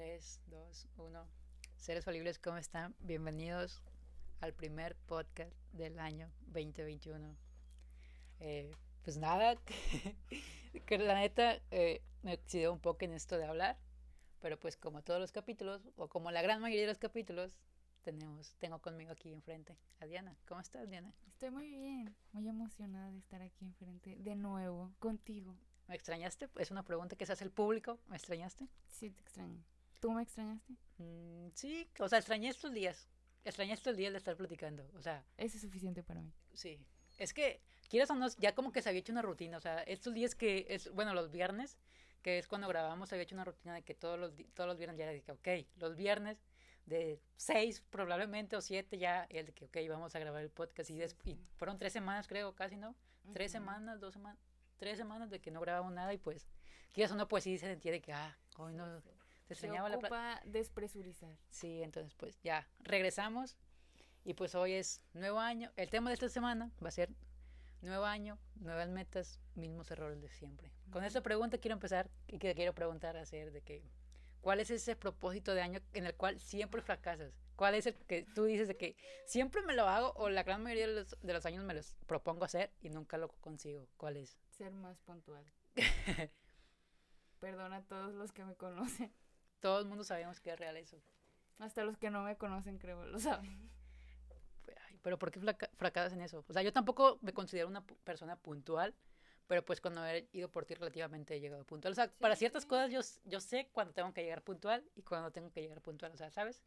3, 2, 1. Seres falibles, ¿cómo están? Bienvenidos al primer podcast del año 2021. Eh, pues nada, que la neta eh, me oxidó un poco en esto de hablar, pero pues como todos los capítulos, o como la gran mayoría de los capítulos, tenemos, tengo conmigo aquí enfrente a Diana. ¿Cómo estás, Diana? Estoy muy bien, muy emocionada de estar aquí enfrente de nuevo, contigo. ¿Me extrañaste? Es una pregunta que se hace el público. ¿Me extrañaste? Sí, te extraño. ¿Tú me extrañaste? Mm, sí, o sea, extrañé estos días. Extrañé estos días de estar platicando. O sea. Eso es suficiente para mí. Sí. Es que, quieras o no, ya como que se había hecho una rutina. O sea, estos días que es, bueno, los viernes, que es cuando grabamos, había hecho una rutina de que todos los, todos los viernes ya era de que, ok, los viernes de seis probablemente o siete ya, el de que, ok, vamos a grabar el podcast. Y, y fueron tres semanas, creo, casi, ¿no? Tres semanas, dos semanas tres semanas de que no grabamos nada y pues, quieras o no, pues sí se entiende que, ah, hoy no, se extrañaba ocupa la despresurizar. Sí, entonces pues ya, regresamos y pues hoy es nuevo año. El tema de esta semana va a ser nuevo año, nuevas metas, mismos errores de siempre. Con esta pregunta quiero empezar y que quiero preguntar a hacer de que, ¿cuál es ese propósito de año en el cual siempre fracasas? ¿Cuál es el que tú dices de que siempre me lo hago o la gran mayoría de los, de los años me los propongo hacer y nunca lo consigo? ¿Cuál es? Ser más puntual. Perdona a todos los que me conocen. Todo el mundo sabemos que es real eso. Hasta los que no me conocen, creo, lo saben. Pero ¿por qué fracasas en eso? O sea, yo tampoco me considero una persona puntual, pero pues cuando he ido por ti relativamente he llegado puntual. O sea, para ciertas cosas yo, yo sé cuando tengo que llegar puntual y cuando tengo que llegar puntual, o sea, ¿sabes?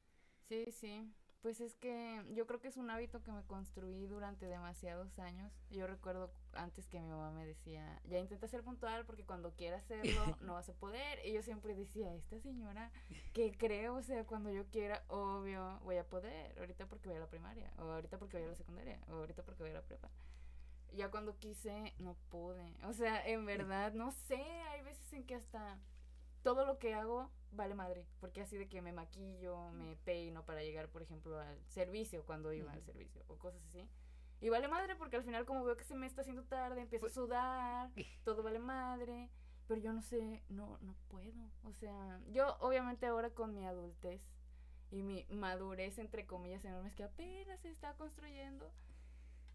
Sí, sí. Pues es que yo creo que es un hábito que me construí durante demasiados años. Yo recuerdo antes que mi mamá me decía, ya intenta ser puntual porque cuando quieras hacerlo no vas a poder. Y yo siempre decía, esta señora que creo, o sea, cuando yo quiera, obvio, voy a poder. Ahorita porque voy a la primaria, o ahorita porque voy a la secundaria, o ahorita porque voy a la prepa. Ya cuando quise, no pude. O sea, en verdad, no sé, hay veces en que hasta todo lo que hago vale madre, porque así de que me maquillo, me peino para llegar, por ejemplo, al servicio cuando iba al servicio o cosas así. Y vale madre porque al final como veo que se me está haciendo tarde, empiezo a pues sudar, todo vale madre, pero yo no sé, no no puedo. O sea, yo obviamente ahora con mi adultez y mi madurez entre comillas enormes que apenas se está construyendo,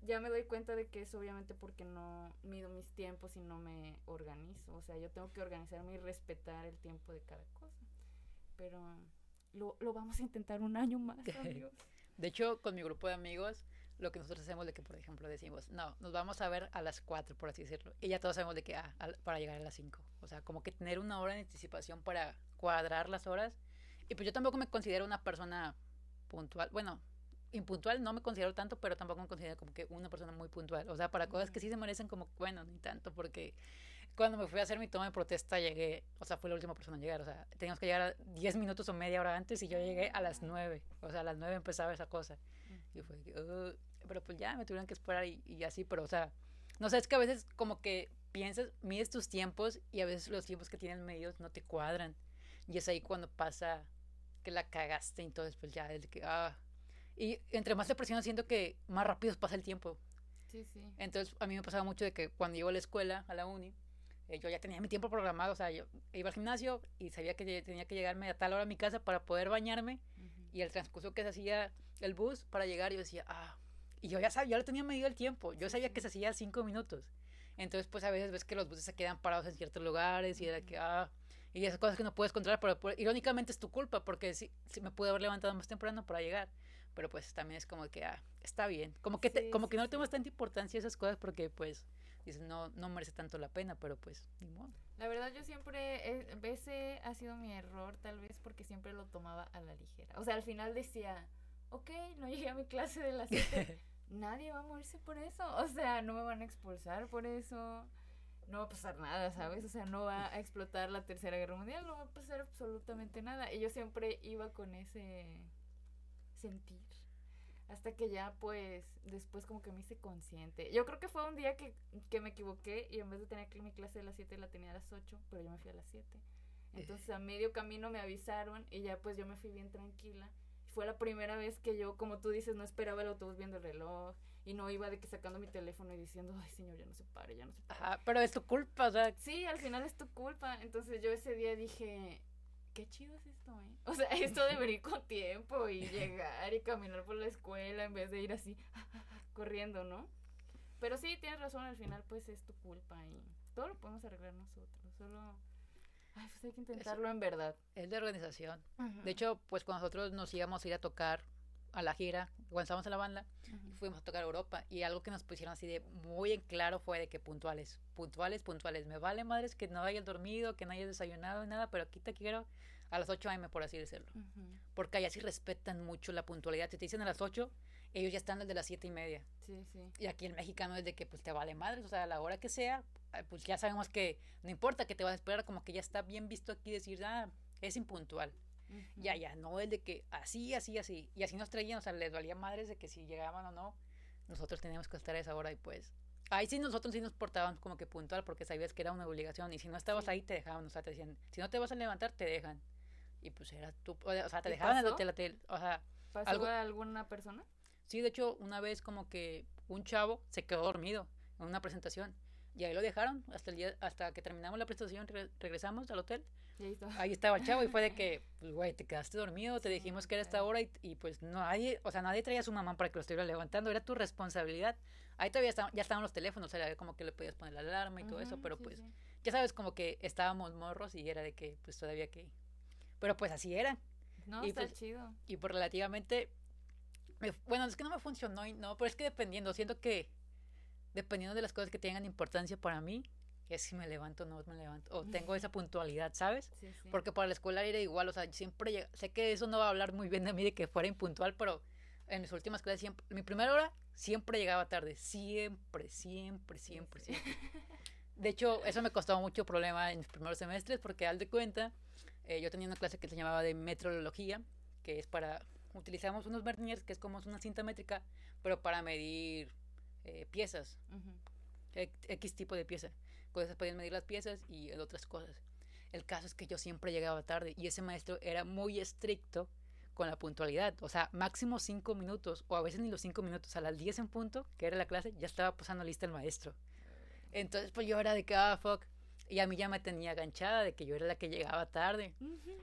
ya me doy cuenta de que es obviamente porque no mido mis tiempos y no me organizo. O sea, yo tengo que organizarme y respetar el tiempo de cada cosa. Pero lo, lo vamos a intentar un año más, amigos. De hecho, con mi grupo de amigos, lo que nosotros hacemos de que, por ejemplo, decimos, no, nos vamos a ver a las 4, por así decirlo. Y ya todos sabemos de que, ah, para llegar a las 5. O sea, como que tener una hora de anticipación para cuadrar las horas. Y pues yo tampoco me considero una persona puntual. Bueno, impuntual no me considero tanto, pero tampoco me considero como que una persona muy puntual. O sea, para cosas que sí se merecen como, bueno, ni tanto, porque cuando me fui a hacer mi toma de protesta llegué, o sea, fui la última persona en llegar, o sea, teníamos que llegar a 10 minutos o media hora antes y yo llegué a las 9, o sea, a las 9 empezaba esa cosa. Y fue, uh", pero pues ya me tuvieron que esperar y, y así, pero o sea, no sé, es que a veces como que piensas, mides tus tiempos y a veces los tiempos que tienen medios no te cuadran. Y es ahí cuando pasa que la cagaste, entonces pues ya es que, ah, y entre más te presionas, siento que más rápido pasa el tiempo. Sí, sí. Entonces, a mí me pasaba mucho de que cuando iba a la escuela, a la uni, eh, yo ya tenía mi tiempo programado. O sea, yo iba al gimnasio y sabía que tenía que llegarme a tal hora a mi casa para poder bañarme. Y el transcurso que se hacía el bus para llegar, yo decía, ah. Y yo ya sabía, ya lo tenía medido el tiempo. Yo sabía que se hacía cinco minutos. Entonces, pues a veces ves que los buses se quedan parados en ciertos lugares y era que, ah, y esas cosas que no puedes controlar, pero, irónicamente es tu culpa, porque si sí, me pude haber levantado más temprano para llegar pero pues también es como que, ah, está bien. Como que, como que no le tomas tanta importancia a esas cosas porque pues dices, no, no merece tanto la pena, pero pues ni modo. La verdad yo siempre, ese ha sido mi error tal vez porque siempre lo tomaba a la ligera. O sea, al final decía, ok, no llegué a mi clase de las 7. Nadie va a morirse por eso. O sea, no me van a expulsar por eso. No va a pasar nada, ¿sabes? O sea, no va a explotar la Tercera Guerra Mundial, no va a pasar absolutamente nada. Y yo siempre iba con ese sentir. Hasta que ya, pues, después como que me hice consciente. Yo creo que fue un día que, que me equivoqué y en vez de tener mi clase a las 7 la tenía a las 8, pero yo me fui a las 7. Entonces a medio camino me avisaron y ya pues yo me fui bien tranquila. Fue la primera vez que yo, como tú dices, no esperaba el autobús viendo el reloj y no iba de que sacando mi teléfono y diciendo, ay señor, ya no se pare, ya no se pare. Ajá, pero es tu culpa, o sea. Sí, al final es tu culpa. Entonces yo ese día dije, qué chido es esto, ¿eh? O sea, esto de venir con tiempo y llegar y caminar por la escuela en vez de ir así corriendo, ¿no? Pero sí, tienes razón, al final pues es tu culpa y todo lo podemos arreglar nosotros, solo... Ay, pues hay que intentarlo en verdad. Es de organización. De hecho, pues cuando nosotros nos íbamos a ir a tocar a la gira, cuando estábamos en la banda, fuimos a tocar Europa y algo que nos pusieron así de muy en claro fue de que puntuales, puntuales, puntuales. Me vale madres que no hayas dormido, que no hayas desayunado, nada, pero aquí te quiero a las 8 a.m., por así decirlo. Porque allá sí respetan mucho la puntualidad. Si te dicen a las 8, ellos ya están desde las 7 y media. Sí, sí. Y aquí el mexicano es de que pues te vale madres, o sea, a la hora que sea, pues ya sabemos que no importa que te vas a esperar, como que ya está bien visto aquí decir, ah, es impuntual. Ya, ya, no es de que así, así, así. Y así nos traían, o sea, les valía madres de que si llegaban o no, nosotros teníamos que estar a esa hora y pues. Ahí sí nosotros sí nos portábamos como que puntual porque sabías que era una obligación y si no estabas ahí te dejaban, o sea, te decían, si no te vas a levantar te dejan. Y pues era tú, o sea, te dejaban el hotel, hotel, o sea, ¿Pasó algo, alguna persona? Sí, de hecho, una vez como que un chavo se quedó dormido en una presentación y ahí lo dejaron hasta el día, hasta que terminamos la presentación, regresamos al hotel. Ahí, estaba el chavo y fue de que, pues, güey, te quedaste dormido, te dijimos que era esta hora y, y, pues nadie, o sea, nadie traía a su mamá para que lo estuviera levantando, era tu responsabilidad. Ahí todavía ya estaban los teléfonos, era como que le podías poner la alarma y todo eso, pero pues, ya sabes, como que estábamos morros y era de que, pues todavía que, pero pues así era. No, y está pues, chido. Y por relativamente, bueno, es que no me funcionó y no, pero es que dependiendo, siento que dependiendo de las cosas que tengan importancia para mí, es si me levanto o no me levanto, o tengo esa puntualidad, ¿sabes? Porque para la escuela era igual, o sea, siempre sé que eso no va a hablar muy bien de mí de que fuera impuntual, pero en mis últimas clases siempre, mi primera hora siempre llegaba tarde, siempre, siempre, siempre, siempre. De hecho, eso me costó mucho problema en mis primeros semestres porque al de cuenta, eh, yo tenía una clase que se llamaba de metrología, que es para, utilizamos unos verniers, que es como una cinta métrica, pero para medir eh, piezas, X tipo de pieza. Con esas podían medir las piezas y otras cosas. El caso es que yo siempre llegaba tarde y ese maestro era muy estricto con la puntualidad. O sea, máximo cinco minutos, o a veces ni los cinco minutos, a las 10 en punto, que era la clase, ya estaba pasando lista el maestro. Entonces, pues yo era de que, ah, fuck. Y a mí ya me tenía aganchada de que yo era la que llegaba tarde.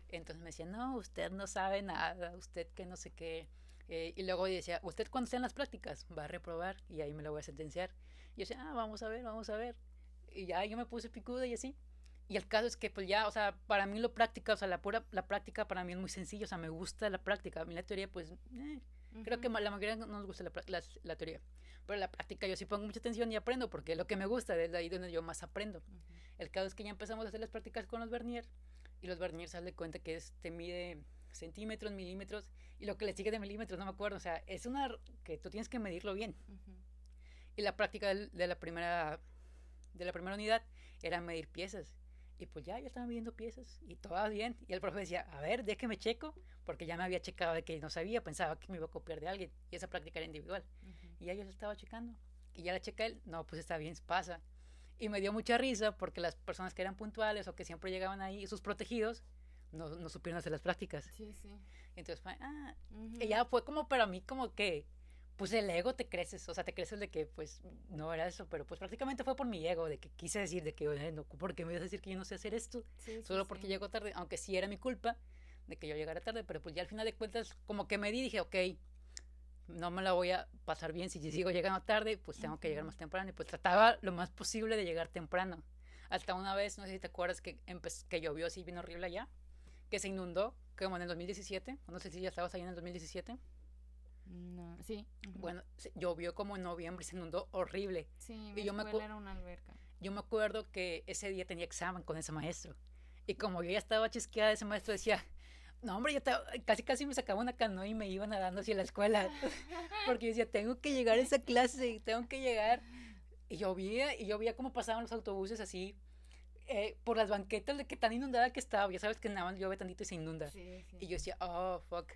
Entonces me decía, no, usted no sabe nada, usted que no sé qué. Eh, y luego decía, usted cuando en las prácticas va a reprobar y ahí me lo voy a sentenciar. Y yo decía, ah, vamos a ver, vamos a ver. Y ya yo me puse picuda y así. Y el caso es que pues ya, o sea, para mí lo práctica, o sea, la pura, la práctica para mí es muy sencillo, o sea, me gusta la práctica. A mí la teoría pues, eh, creo que la mayoría no nos gusta la, la, teoría. Pero la práctica yo sí pongo mucha atención y aprendo porque es lo que me gusta, es ahí donde yo más aprendo. El caso es que ya empezamos a hacer las prácticas con los vernier y los vernier se de cuenta que es, te mide centímetros, milímetros, y lo que le sigue de milímetros, no me acuerdo, o sea, es una que tú tienes que medirlo bien. Y la práctica de, la primera, de la primera unidad era medir piezas. Y pues ya, yo estaba midiendo piezas y todo bien. Y el profe decía, a ver, déjeme checo, porque ya me había checado de que no sabía, pensaba que me iba a copiar de alguien. Y esa práctica era individual. Y ya yo estaba checando. Y ya la checa él, no, pues está bien, pasa. Y me dio mucha risa porque las personas que eran puntuales o que siempre llegaban ahí, sus protegidos, no, no supieron hacer las prácticas. Sí, sí. Entonces fue, ah, y ya fue como para mí como que, pues el ego te creces, o sea, te creces de que pues no era eso, pero pues prácticamente fue por mi ego, de que quise decir de que, no, ¿por qué me vas a decir que yo no sé hacer esto? Solo porque llego tarde, aunque sí era mi culpa de que yo llegara tarde, pero pues ya al final de cuentas como que me di, dije, ok, no me la voy a pasar bien si sigo llegando tarde, pues tengo que llegar más temprano, y pues trataba lo más posible de llegar temprano. Hasta una vez, no sé si te acuerdas que, que llovió así bien horrible allá que se inundó, como en el 2017. No sé si ya estabas ahí en el 2017. No, sí. Bueno, llovió como en noviembre, se inundó horrible. Sí, y yo me era una alberca. Yo me acuerdo que ese día tenía examen con ese maestro. Y como yo ya estaba chisqueada, ese maestro decía, no, hombre, yo casi casi me sacaba una canoa y me iba nadando hacia la escuela. Porque yo decía, tengo que llegar a esa clase, tengo que llegar. Y llovía, y yo veía cómo pasaban los autobuses así eh, por las banquetas de que tan inundada que estaba. Ya sabes que nada más llueve tantito y se inunda. Y yo decía, oh, fuck.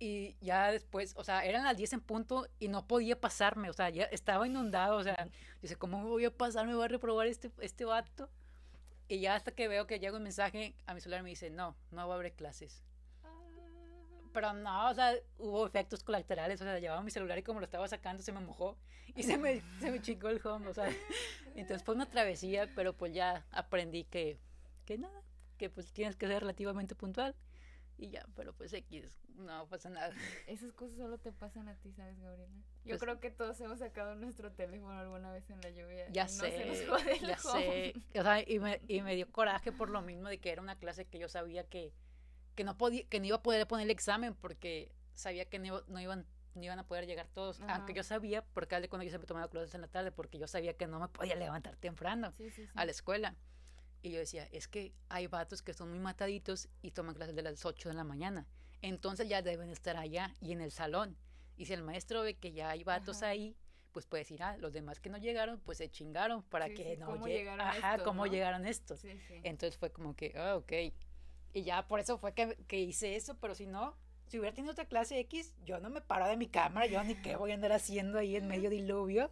Y ya después, o sea, eran las 10 en punto y no podía pasarme, o sea, ya estaba inundado, o sea, dice, ¿cómo voy a pasar? ¿Me voy a reprobar este, este vato? Y ya hasta que veo que llega un mensaje a mi celular me dice, no, no va a haber clases pero no, o sea, hubo efectos colaterales, o sea, llevaba mi celular y como lo estaba sacando se me mojó y se me, se me chingó el home, o sea, entonces fue una travesía, pero pues ya aprendí que, que nada, que pues tienes que ser relativamente puntual y ya, pero pues X, no pasa nada. Esas cosas solo te pasan a ti, ¿sabes, Gabriela? Yo Pues- creo que todos hemos sacado nuestro teléfono alguna vez en la lluvia. Ya y no se sé, nos jode el ya home. sé. O sea, y me, y me dio coraje por lo mismo de que era una clase que yo sabía que, que no podía, que no iba a poder poner el examen porque sabía que no, no iban no iban a poder llegar todos, Ajá. aunque yo sabía, porque al de cuando yo siempre tomaba clases en la tarde, porque yo sabía que no me podía levantar temprano Sí, sí, sí. a la escuela. Y yo decía, es que hay vatos que son muy mataditos y toman clases de las 8 de la mañana. Entonces ya deben estar allá y en el salón. Y si el maestro ve que ya hay vatos Ajá. ahí, pues puede decir, ah, los demás que no llegaron, pues se chingaron para Sí, que sí, no ¿cómo lle- llegaron Ajá, estos, cómo no? llegaron estos. Sí. Entonces fue como que, ah, ok. Y ya por eso fue que, que hice eso, pero si no, si hubiera tenido otra clase X, yo no me paro de mi cámara, yo ni qué voy a andar haciendo ahí en medio diluvio.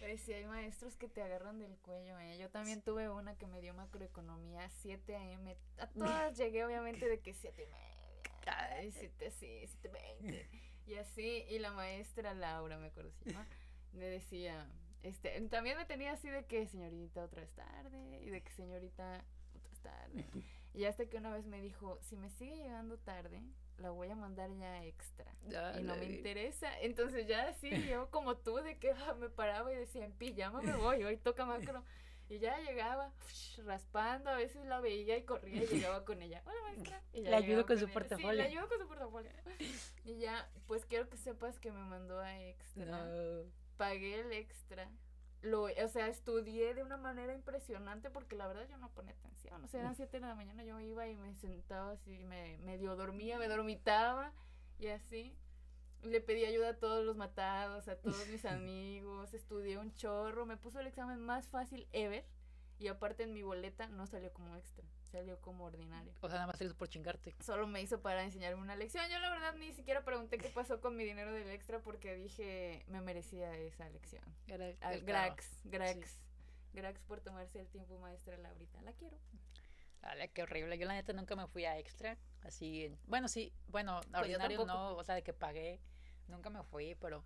Pero sí hay maestros que te agarran del cuello, ¿eh? Yo también tuve una que me dio macroeconomía 7 AM. A todas llegué obviamente de que 7 y media. Ay, 7 así, 7 20. Y así, y la maestra Laura, me acuerdo llama, me decía, este, también me tenía así de que señorita otra vez tarde, y de que señorita otra vez tarde. Y hasta que una vez me dijo, si me sigue llegando tarde, la voy a mandar ya extra. y no me interesa. Entonces ya así, yo como tú, de que ah, me paraba y decía, en pijama me voy, hoy toca macro. Y ya llegaba raspando, a veces la veía y corría y llegaba con ella. Hola maestra. Y ya Le ayudo con su ella. portafolio. Sí, le ayudo con su portafolio. Y ya, pues quiero que sepas que me mandó a extra. No. Pagué el extra. Lo, o sea, estudié de una manera impresionante porque la verdad yo no ponía atención. O sea, eran 7 de la mañana, yo iba y me sentaba así, me medio dormía, me dormitaba y así. Le pedí ayuda a todos los matados, a todos mis amigos, estudié un chorro, me puso el examen más fácil ever y aparte en mi boleta no salió como extra, salió como ordinario. O sea, nada más hizo por chingarte. Solo me hizo para enseñarme una lección. Yo la verdad ni siquiera pregunté qué pasó con mi dinero del extra porque dije me merecía esa lección. Era el caro. Grax, Grax. Grax por tomarse el tiempo, maestra Laurita. La quiero. Dale, qué horrible. Yo la neta nunca me fui a extra. Así, en- bueno, sí, bueno, Pues ordinario no, o sea, de que pagué, nunca me fui, pero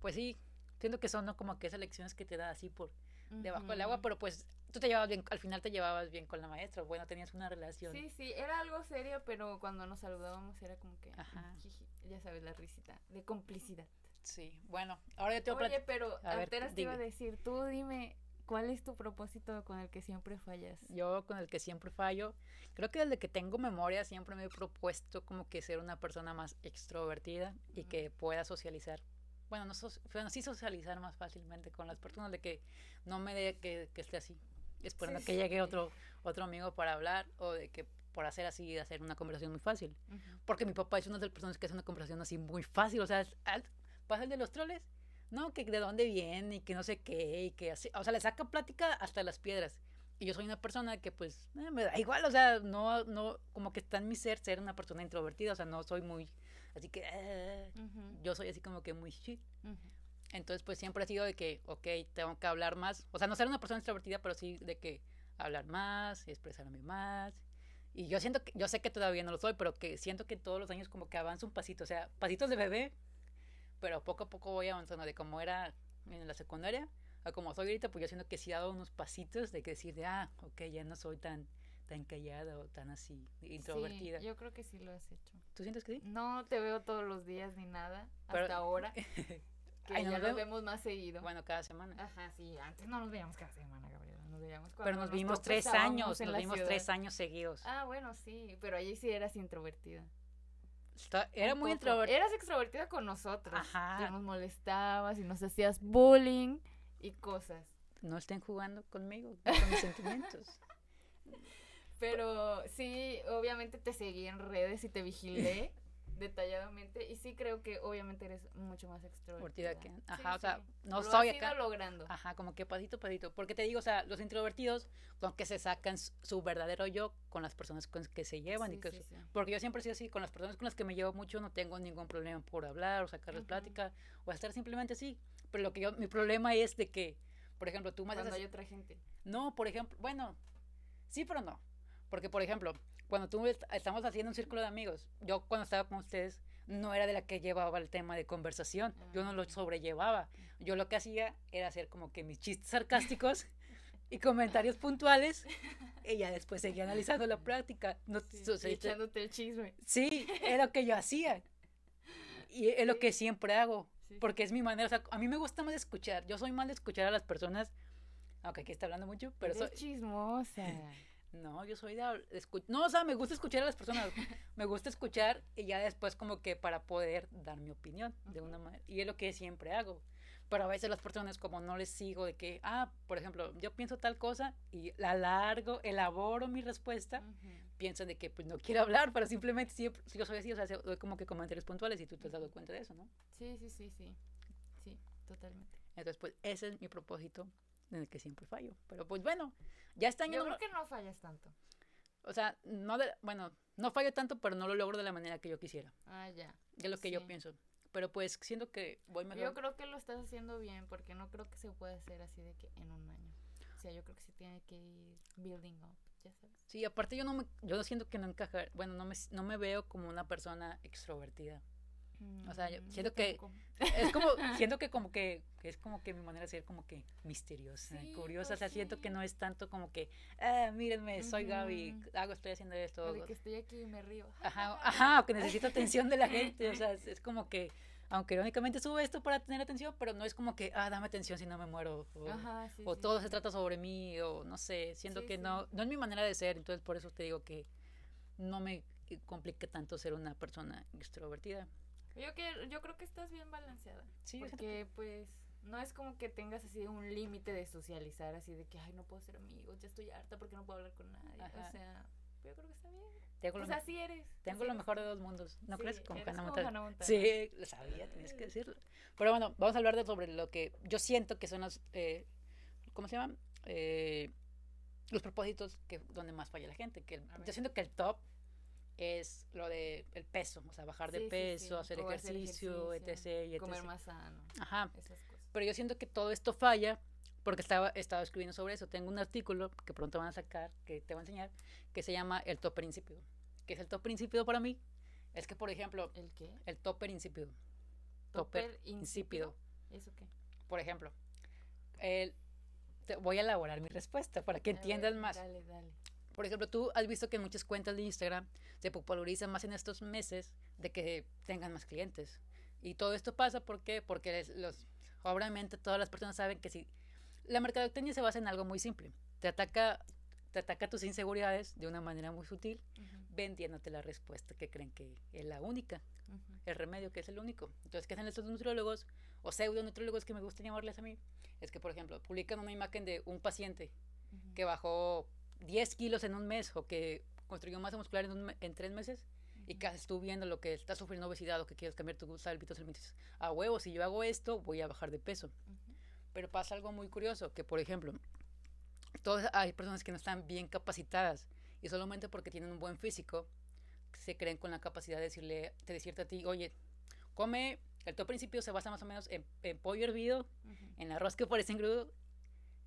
pues sí, siento que son ¿no? como que esas lecciones que te da así por debajo del agua, pero pues tú te llevabas bien, al final te llevabas bien con la maestra, bueno, tenías una relación. Sí, sí, era algo serio, pero cuando nos saludábamos era como que, Ajá. jiji, ya sabes, la risita, de complicidad. Sí, bueno, ahora yo te voy a Oye, pero a ver, apenas te iba a decir, tú dime, ¿cuál es tu propósito con el que siempre fallas? Yo con el que siempre fallo, creo que desde que tengo memoria siempre me he propuesto como que ser una persona más extrovertida y que pueda socializar. Bueno, no so- bueno, sí socializar más fácilmente con las personas, de que no me dé que, que esté así, esperando Sí, que llegue sí. otro, otro amigo para hablar o de que por hacer así, hacer una conversación muy fácil. Porque mi papá es una de las personas que hace una conversación así muy fácil, o sea, es- al- pasa el de los troles, no, que de dónde viene y que no sé qué, y que así, o sea, le saca plática hasta las piedras. Y yo soy una persona que pues eh, me da igual, o sea, no, no, como que está en mi ser ser una persona introvertida, o sea, no soy muy, así que, eh, Ujú, yo soy así como que muy shit. ujú. Entonces, pues siempre ha sido de que, ok, tengo que hablar más. O sea, no ser una persona extrovertida, pero sí de que hablar más, expresarme más. Y yo siento que, yo sé que todavía no lo soy, pero que siento que todos los años como que avanzo un pasito. O sea, pasitos de bebé, pero poco a poco voy avanzando de como era en la secundaria a como soy ahorita, pues yo siento que sí he dado unos pasitos de que decir de, ah, ok, ya no soy tan, tan callada o tan así, introvertida. Sí, yo creo que sí lo has hecho. ¿Tú sientes que sí? No te veo todos los días ni nada, Pero- hasta ahora, que Ay, ¿no ya nos nos vemos? vemos más seguido. Bueno, cada semana. Ajá, sí, antes no nos veíamos cada semana, Gabriela, nos veíamos cuando Pero nos vimos tres años, nos vimos ciudad. tres años seguidos. Ah, bueno, sí, pero allí sí eras introvertida. Está- era muy introvertida. Eras extrovertida con nosotros. Ajá. Y nos molestabas y nos hacías bullying y cosas. No estén jugando conmigo, con mis sentimientos. Pero sí, obviamente te seguí en redes y te vigilé detalladamente. Y sí creo que obviamente eres mucho más extrovertida. Que- Sí, ajá, o sea, sí. no Lo soy has ido acá. logrando. Ajá, como que pasito a pasito. Porque te digo, o sea, los introvertidos son que se sacan su verdadero yo con las personas con las que se llevan. Sí, y que sí, sí. Porque yo siempre he sido así, con las personas con las que me llevo mucho no tengo ningún problema por hablar o sacarles Ujú. plática o estar simplemente así. Pero lo que yo, mi problema es de que, por ejemplo, tú haces Cuando hay otra gente. No, por ejemplo, bueno, sí, pero no. Porque, por ejemplo, cuando tú est- estamos haciendo un círculo de amigos, yo cuando estaba con ustedes no era de la que llevaba el tema de conversación, yo no lo Ah. sobrellevaba. Yo lo que hacía era hacer como que mis chistes sarcásticos y comentarios puntuales. Y ya después seguía analizando la práctica. No, Sí, o sea, echándote el chisme. Sí, es lo que yo hacía. Y es lo que siempre hago. Porque es mi manera. O sea, a mí me gusta más escuchar. Yo soy mal de escuchar a las personas. Aunque aquí está hablando mucho, pero soy. chismosa. No, yo soy de. No, o sea, me gusta escuchar a las personas. me gusta escuchar y ya después, como que para poder dar mi opinión de una manera. Y es lo que siempre hago. Pero a veces las personas, como no les sigo de que, ah, por ejemplo, yo pienso tal cosa y la largo, elaboro mi respuesta Ujú. piensan de que pues no quiero hablar, pero simplemente siempre, si yo soy así, o sea, se- doy como que comentarios puntuales y tú te has dado cuenta de eso, ¿no? Sí, sí, sí, sí. Sí, totalmente. Entonces, pues ese es mi propósito en el que siempre fallo. Pero pues bueno, ya este año, Yo no- creo que no fallas tanto. o sea, no de, bueno, no fallo tanto, pero no lo logro de la manera que yo quisiera, Ah, ya. de lo que yo pienso. Pero pues siento que voy mejor. Yo creo que lo estás haciendo bien porque no creo que se pueda hacer así de que en un año. O sea, yo creo que se tiene que ir building up, ya sabes. Sí, aparte yo no me, yo siento que no encaja, bueno, no me, no me veo como una persona extrovertida. O sea, yo Mm, siento que-. Es como, siento que como que, que es como que mi manera de ser como que misteriosa, Sí, curiosa, o sea, pues siento que no es tanto como que, ah, mírenme, soy Gaby, hago, estoy haciendo esto. O de que estoy aquí y me río. Ajá, ajá, o que necesito atención de la gente, o sea, es, es como que, aunque irónicamente subo esto para tener atención, pero no es como que, ah, dame atención si no me muero, o, Ajá, sí, o sí, todo se trata sobre mí, o no sé, siento que no, no es mi manera de ser, entonces por eso te digo que no me complique tanto ser una persona extrovertida. Yo, que, yo creo que estás bien balanceada. Sí, porque, pues, no es como que tengas así un límite de socializar, así de que, ay, no puedo ser amigos, ya estoy harta porque no puedo hablar con nadie. Ajá. O sea, yo creo que está bien. Tengo Pues así eres. Tengo así lo eres mejor de dos mundos, ¿no Sí, crees? Como eres Hannah Montana. Hannah Montana. Sí, lo sabía, tienes que decirlo. Pero bueno, vamos a hablar de sobre lo que yo siento que son los, eh, ¿cómo se llaman? Eh, los propósitos que donde más falla la gente. Que el- yo siento que el top es lo de el peso, o sea, bajar de Sí, peso, sí. hacer ejercicio, etc. y Comer etc. más sano, Ajá, esas cosas. pero yo siento que todo esto falla porque estaba, estaba escribiendo sobre eso. Tengo un artículo que pronto van a sacar, que te voy a enseñar, que se llama el top insípido. ¿Qué es el top insípido para mí? Es que, por ejemplo, ¿El qué? el topper insípido. Topper ¿Topper insípido. ¿Eso qué? Por ejemplo, el- te voy a elaborar mi respuesta para que A ver, entiendas más. Dale, dale. Por ejemplo, tú has visto que muchas cuentas de Instagram se popularizan más en estos meses de que tengan más clientes. Y todo esto pasa ¿por qué? porque los, obviamente todas las personas saben que si la mercadotecnia se basa en algo muy simple. Te ataca, te ataca tus inseguridades de una manera muy sutil, Ujú, vendiéndote la respuesta que creen que es la única. ujú. el remedio que es el único. Entonces, ¿qué hacen estos nutriólogos o pseudo nutriólogos que me gusta llamarles a mí? Es que, por ejemplo, publican una imagen de un paciente Ujú. que bajó 10 kilos en un mes o que construyó masa muscular en, un en tres meses y que haces tú viendo lo que estás sufriendo obesidad o que quieres cambiar tu hábitos alimenticios. A huevo, si yo hago esto, voy a bajar de peso. Pero pasa algo muy curioso, que por ejemplo, todas, hay personas que no están bien capacitadas y solamente porque tienen un buen físico se creen con la capacidad de decirle, de decirte a ti, oye, come, el todo principio se basa más o menos en, en pollo hervido, en arroz que parece engrudo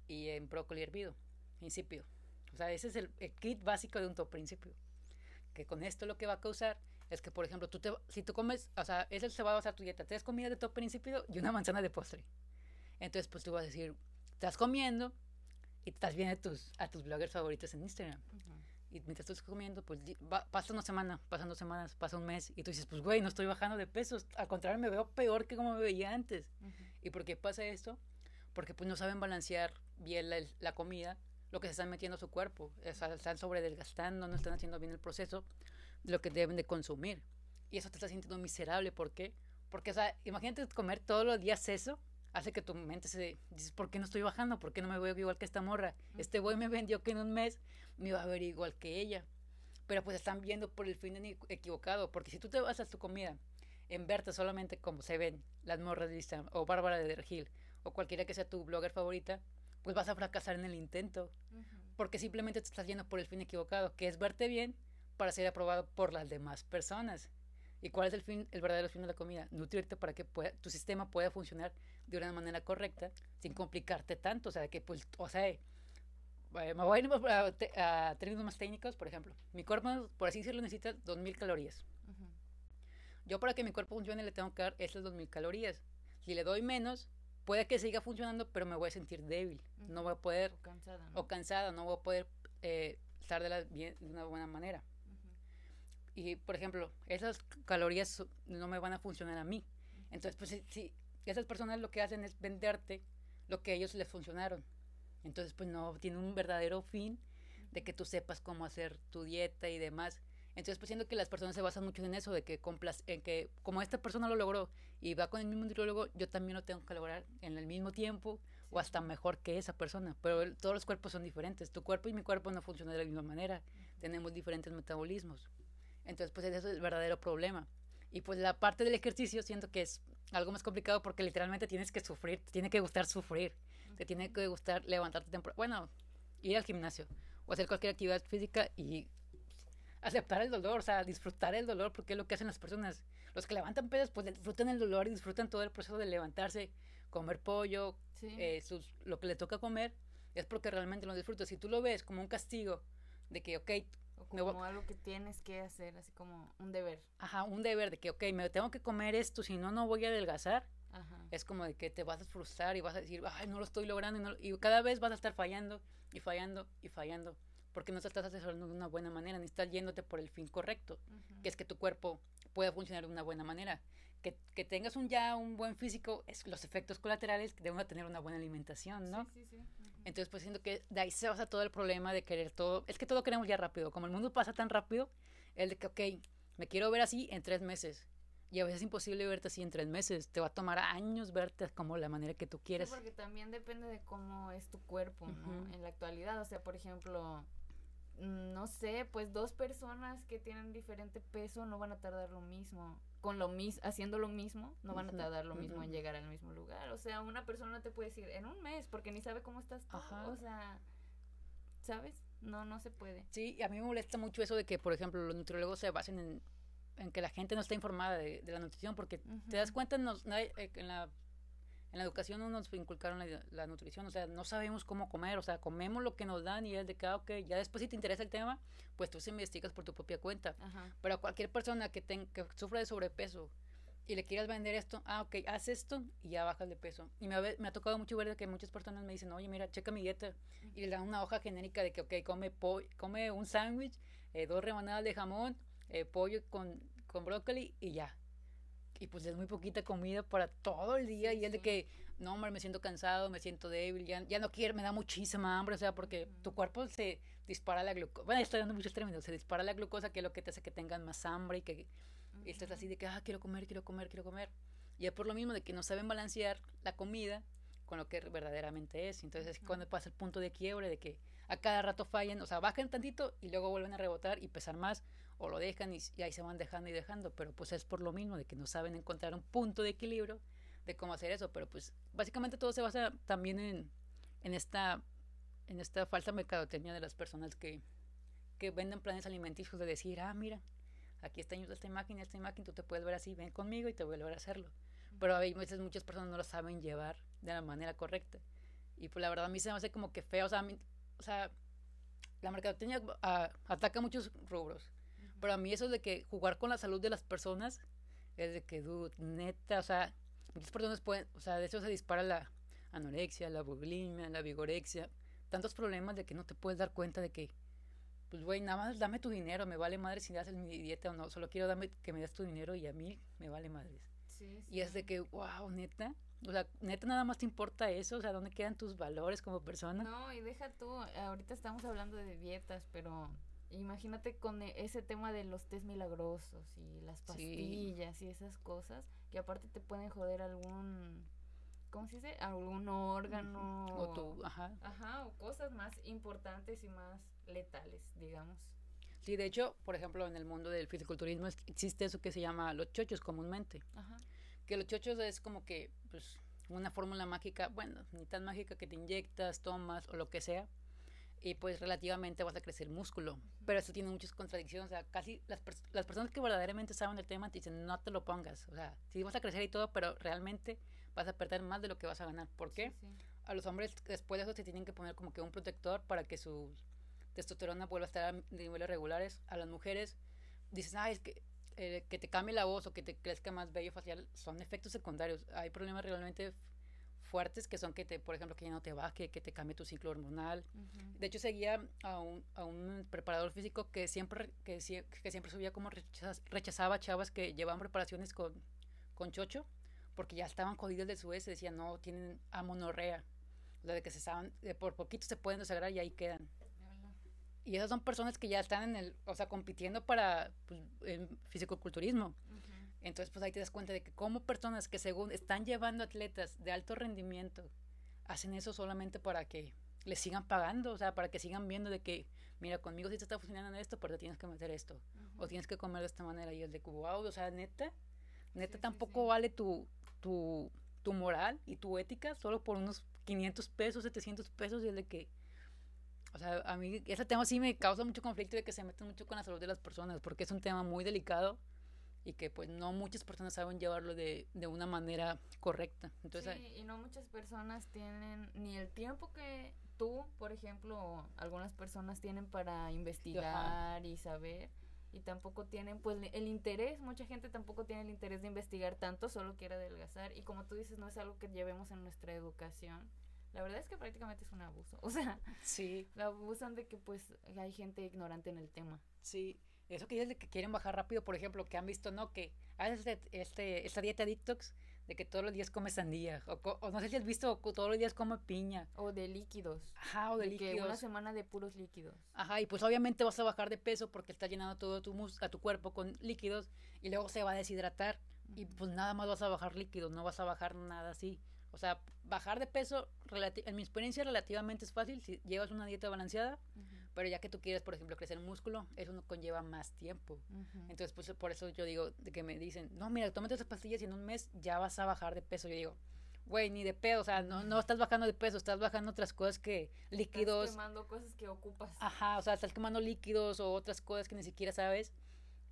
y en brócoli hervido, insípido. O sea, ese es el, el kit básico de un top principio. Que con esto lo que va a causar es que, por ejemplo, tú te, si tú comes, o sea, ese se va a basar tu dieta, tres comidas de top principio y una manzana de postre. Entonces, pues tú vas a decir, estás comiendo y estás viendo a tus, a tus bloggers favoritos en Instagram. Ujú. Y mientras tú estás comiendo, pues va- pasa una semana, pasan dos semanas, pasa un mes y tú dices, pues güey, no estoy bajando de peso, al contrario, me veo peor que como me veía antes. Ujú. ¿Y por qué pasa esto? Porque pues no saben balancear bien la, la comida, lo que se están metiendo a su cuerpo, están sobredelgastando, no están haciendo bien el proceso, de lo que deben de consumir. Y eso te está sintiendo miserable, ¿por qué? Porque, o sea, imagínate comer todos los días eso, hace que tu mente se dices, ¿por qué no estoy bajando? ¿Por qué no me veo igual que esta morra? Este güey me vendió que en un mes me iba a ver igual que ella. Pero pues están viendo por el fin equi- equivocado, porque si tú te basas tu comida en verte solamente como se ven las morras de Instagram, o Bárbara de Dergil, o cualquiera que sea tu blogger favorita, pues vas a fracasar en el intento, Ujú. porque simplemente te estás yendo por el fin equivocado, que es verte bien para ser aprobado por las demás personas. ¿Y cuál es el fin, el verdadero fin de la comida? Nutrirte para que pueda- tu sistema pueda funcionar de una manera correcta, sin complicarte tanto. O sea, que pues, o sea, eh, me voy a ir a, te- a términos más técnicos, por ejemplo. Mi cuerpo, por así decirlo, necesita 2.000 calorías. Ujú. Yo para que mi cuerpo funcione le tengo que dar esas 2.000 calorías. Si le doy menos, puede que siga funcionando, pero me voy a sentir débil. No voy a poder... O cansada. ¿no? O cansada, no voy a poder eh, estar de, la, bien, de una buena manera. Y, por ejemplo, esas calorías no me van a funcionar a mí. Entonces, pues, si, si esas personas lo que hacen es venderte lo que a ellos les funcionaron. Entonces, pues, no tiene un verdadero fin de que tú sepas cómo hacer tu dieta y demás. Entonces, pues siento que las personas se basan mucho en eso, de que, en que como esta persona lo logró y va con el mismo nutriólogo, yo también lo tengo que lograr en el mismo tiempo o hasta mejor que esa persona. Pero todos los cuerpos son diferentes. Tu cuerpo y mi cuerpo no funcionan de la misma manera. Tenemos diferentes metabolismos. Entonces, pues ese es el verdadero problema. Y pues la parte del ejercicio siento que es algo más complicado porque literalmente tienes que sufrir, te tiene que gustar sufrir, te tiene que gustar levantarte temprano, bueno, ir al gimnasio o hacer cualquier actividad física y aceptar el dolor, o sea, disfrutar el dolor, porque es lo que hacen las personas. Los que levantan pesas, pues disfrutan el dolor y disfrutan todo el proceso de levantarse, comer pollo, eh, sus, lo que le toca comer, es porque realmente lo disfruta. Si tú lo ves como un castigo, de que, ok, como algo que tienes que hacer, así como un deber. Ajá, un deber de que, ok, me tengo que comer esto, si no, no voy a adelgazar. Es como de que te vas a frustrar y vas a decir, ay, no lo estoy logrando. Y, y cada vez vas a estar fallando y fallando y fallando porque no te estás asesorando de una buena manera, ni estás yéndote por el fin correcto, que es que tu cuerpo pueda funcionar de una buena manera. Que, que, tengas un ya un buen físico, es los efectos colaterales que deben tener una buena alimentación, ¿no? Sí, sí, sí. Entonces, pues siento que de ahí se basa todo el problema de querer todo. Es que todo queremos ya rápido. Como el mundo pasa tan rápido, el de que, ok, me quiero ver así en tres meses. Y a veces es imposible verte así en tres meses. Te va a tomar años verte como la manera que tú quieres. Sí, porque también depende de cómo es tu cuerpo, ¿no? En la actualidad. O sea, por ejemplo, no sé, pues dos personas que tienen diferente peso no van a tardar lo mismo. Con lo mismo, haciendo lo mismo, no van a tardar lo mismo en llegar al mismo lugar. O sea, una persona te puede decir en un mes porque ni sabe cómo estás tú. O sea, ¿sabes? No, no se puede. Sí, a mí me molesta mucho eso de que, por ejemplo, los nutriólogos se basen en, en que la gente no está informada de, la nutrición porque te das cuenta en, eh, en la en la educación no nos inculcaron la, nutrición, o sea, no sabemos cómo comer, o sea, comemos lo que nos dan y es de que, ah, ok, ya después si te interesa el tema, pues tú se investigas por tu propia cuenta. Pero a cualquier persona que, que sufra de sobrepeso y le quieras vender esto, ah, ok, haz esto y ya bajas de peso. Y me ha, me ha tocado mucho ver que muchas personas me dicen, oye, mira, checa mi dieta. Y le dan una hoja genérica de que, ok, come, come un sándwich, eh, dos rebanadas de jamón, eh, pollo con, con brócoli y ya y pues es muy poquita comida para todo el día y es de que, no, hombre, me siento cansado, me siento débil, ya, ya no quiero, me da muchísima hambre, o sea, porque tu cuerpo se dispara la glucosa, bueno, estoy dando muchos términos, se dispara la glucosa, que es lo que te hace que tengan más hambre y que estés así de que, ah, quiero comer, quiero comer, quiero comer. Y es por lo mismo de que no saben balancear la comida con lo que verdaderamente es. Entonces es cuando pasa el punto de quiebre de que a cada rato fallan, o sea, bajan tantito y luego vuelven a rebotar y pesar más o lo dejan y, ahí se van dejando y dejando, pero pues es por lo mismo de que no saben encontrar un punto de equilibrio de cómo hacer eso, pero pues básicamente todo se basa también en, en esta en esta falsa mercadotecnia de las personas que, que venden planes alimenticios de decir, ah, mira, aquí está esta imagen, esta imagen, tú te puedes ver así, ven conmigo y te voy a lograr hacerlo. Pero a veces muchas personas no lo saben llevar de la manera correcta. Y pues la verdad a mí se me hace como que feo, o sea, o sea la mercadotecnia ah, ataca muchos rubros. Pero a mí eso de que jugar con la salud de las personas es de que, dude, neta, o sea, muchas personas pueden, o sea, de eso se dispara la anorexia, la bulimia, la vigorexia, tantos problemas de que no te puedes dar cuenta de que, pues, güey, nada más dame tu dinero, me vale madre si haces mi dieta o no, solo quiero dame, que me das tu dinero y a mí me vale madre. Y es de que, wow, neta, o sea, neta nada más te importa eso, o sea, ¿dónde quedan tus valores como persona? No, y deja tú, ahorita estamos hablando de dietas, pero Imagínate con e, ese tema de los test milagrosos y las pastillas y esas cosas, que aparte te pueden joder algún, ¿cómo se dice? Algún órgano. O tu, ajá. Ajá, o cosas más importantes y más letales, digamos. Sí, de hecho, por ejemplo, en el mundo del fisiculturismo existe eso que se llama los chochos comúnmente. Ajá. Que los chochos es como que, pues, una fórmula mágica, bueno, ni tan mágica que te inyectas, tomas o lo que sea y pues relativamente vas a crecer músculo. Pero eso tiene muchas contradicciones. O sea, casi las, las personas que verdaderamente saben del tema te dicen, no te lo pongas. O sea, sí vas a crecer y todo, pero realmente vas a perder más de lo que vas a ganar. ¿Por qué? A los hombres después de eso se tienen que poner como que un protector para que su testosterona vuelva a estar a niveles regulares. A las mujeres dices, ah, es que eh, que te cambie la voz o que te crezca más bello facial son efectos secundarios. Hay problemas realmente fuertes que son que te, por ejemplo, que ya no te va, que, te cambie tu ciclo hormonal. De hecho, seguía a un, a un preparador físico que siempre, que, que siempre subía como rechazaba chavas que llevaban preparaciones con, con chocho, porque ya estaban jodidos de su vez, decían, no, tienen amonorrea. O sea, de que se saben, por poquito se pueden desagrar y ahí quedan. Y esas son personas que ya están en el, o sea, compitiendo para pues, el fisicoculturismo. Entonces, pues ahí te das cuenta de que como personas que según están llevando atletas de alto rendimiento, hacen eso solamente para que les sigan pagando, o sea, para que sigan viendo de que, mira, conmigo sí te está funcionando en esto, pero te tienes que meter esto, o tienes que comer de esta manera. Y el de wow, o sea, neta, neta tampoco vale tu, tu, tu moral y tu ética solo por unos 500 pesos, 700 pesos, y el de que, o sea, a mí ese tema sí me causa mucho conflicto de que se meten mucho con la salud de las personas, porque es un tema muy delicado y que pues no muchas personas saben llevarlo de, de una manera correcta. Entonces, sí, y no muchas personas tienen ni el tiempo que tú, por ejemplo, algunas personas tienen para investigar y saber y tampoco tienen pues el interés, mucha gente tampoco tiene el interés de investigar tanto, solo quiere adelgazar y como tú dices, no es algo que llevemos en nuestra educación. La verdad es que prácticamente es un abuso, o sea, sí. la abusan de que pues hay gente ignorante en el tema. Sí, eso que de que quieren bajar rápido, por ejemplo, que han visto, ¿no? Que haces este, este, esta dieta detox de que todos los días comes sandía, o, no sé si has visto, todos los días come piña. O de líquidos. Ajá, o de, líquidos. Que una semana de puros líquidos. Ajá, y pues obviamente vas a bajar de peso porque está llenando todo tu a tu cuerpo con líquidos y luego se va a deshidratar y pues nada más vas a bajar líquidos, no vas a bajar nada así. O sea, bajar de peso, en mi experiencia relativamente es fácil si llevas una dieta balanceada. Pero ya que tú quieres, por ejemplo, crecer músculo, eso no conlleva más tiempo. Entonces, pues por eso yo digo, de que me dicen, no, mira, tómate esas pastillas y en un mes ya vas a bajar de peso. Yo digo, güey, ni de pedo, o sea, no, no estás bajando de peso, estás bajando otras cosas que líquidos. Estás quemando cosas que ocupas. Ajá, o sea, estás quemando líquidos o otras cosas que ni siquiera sabes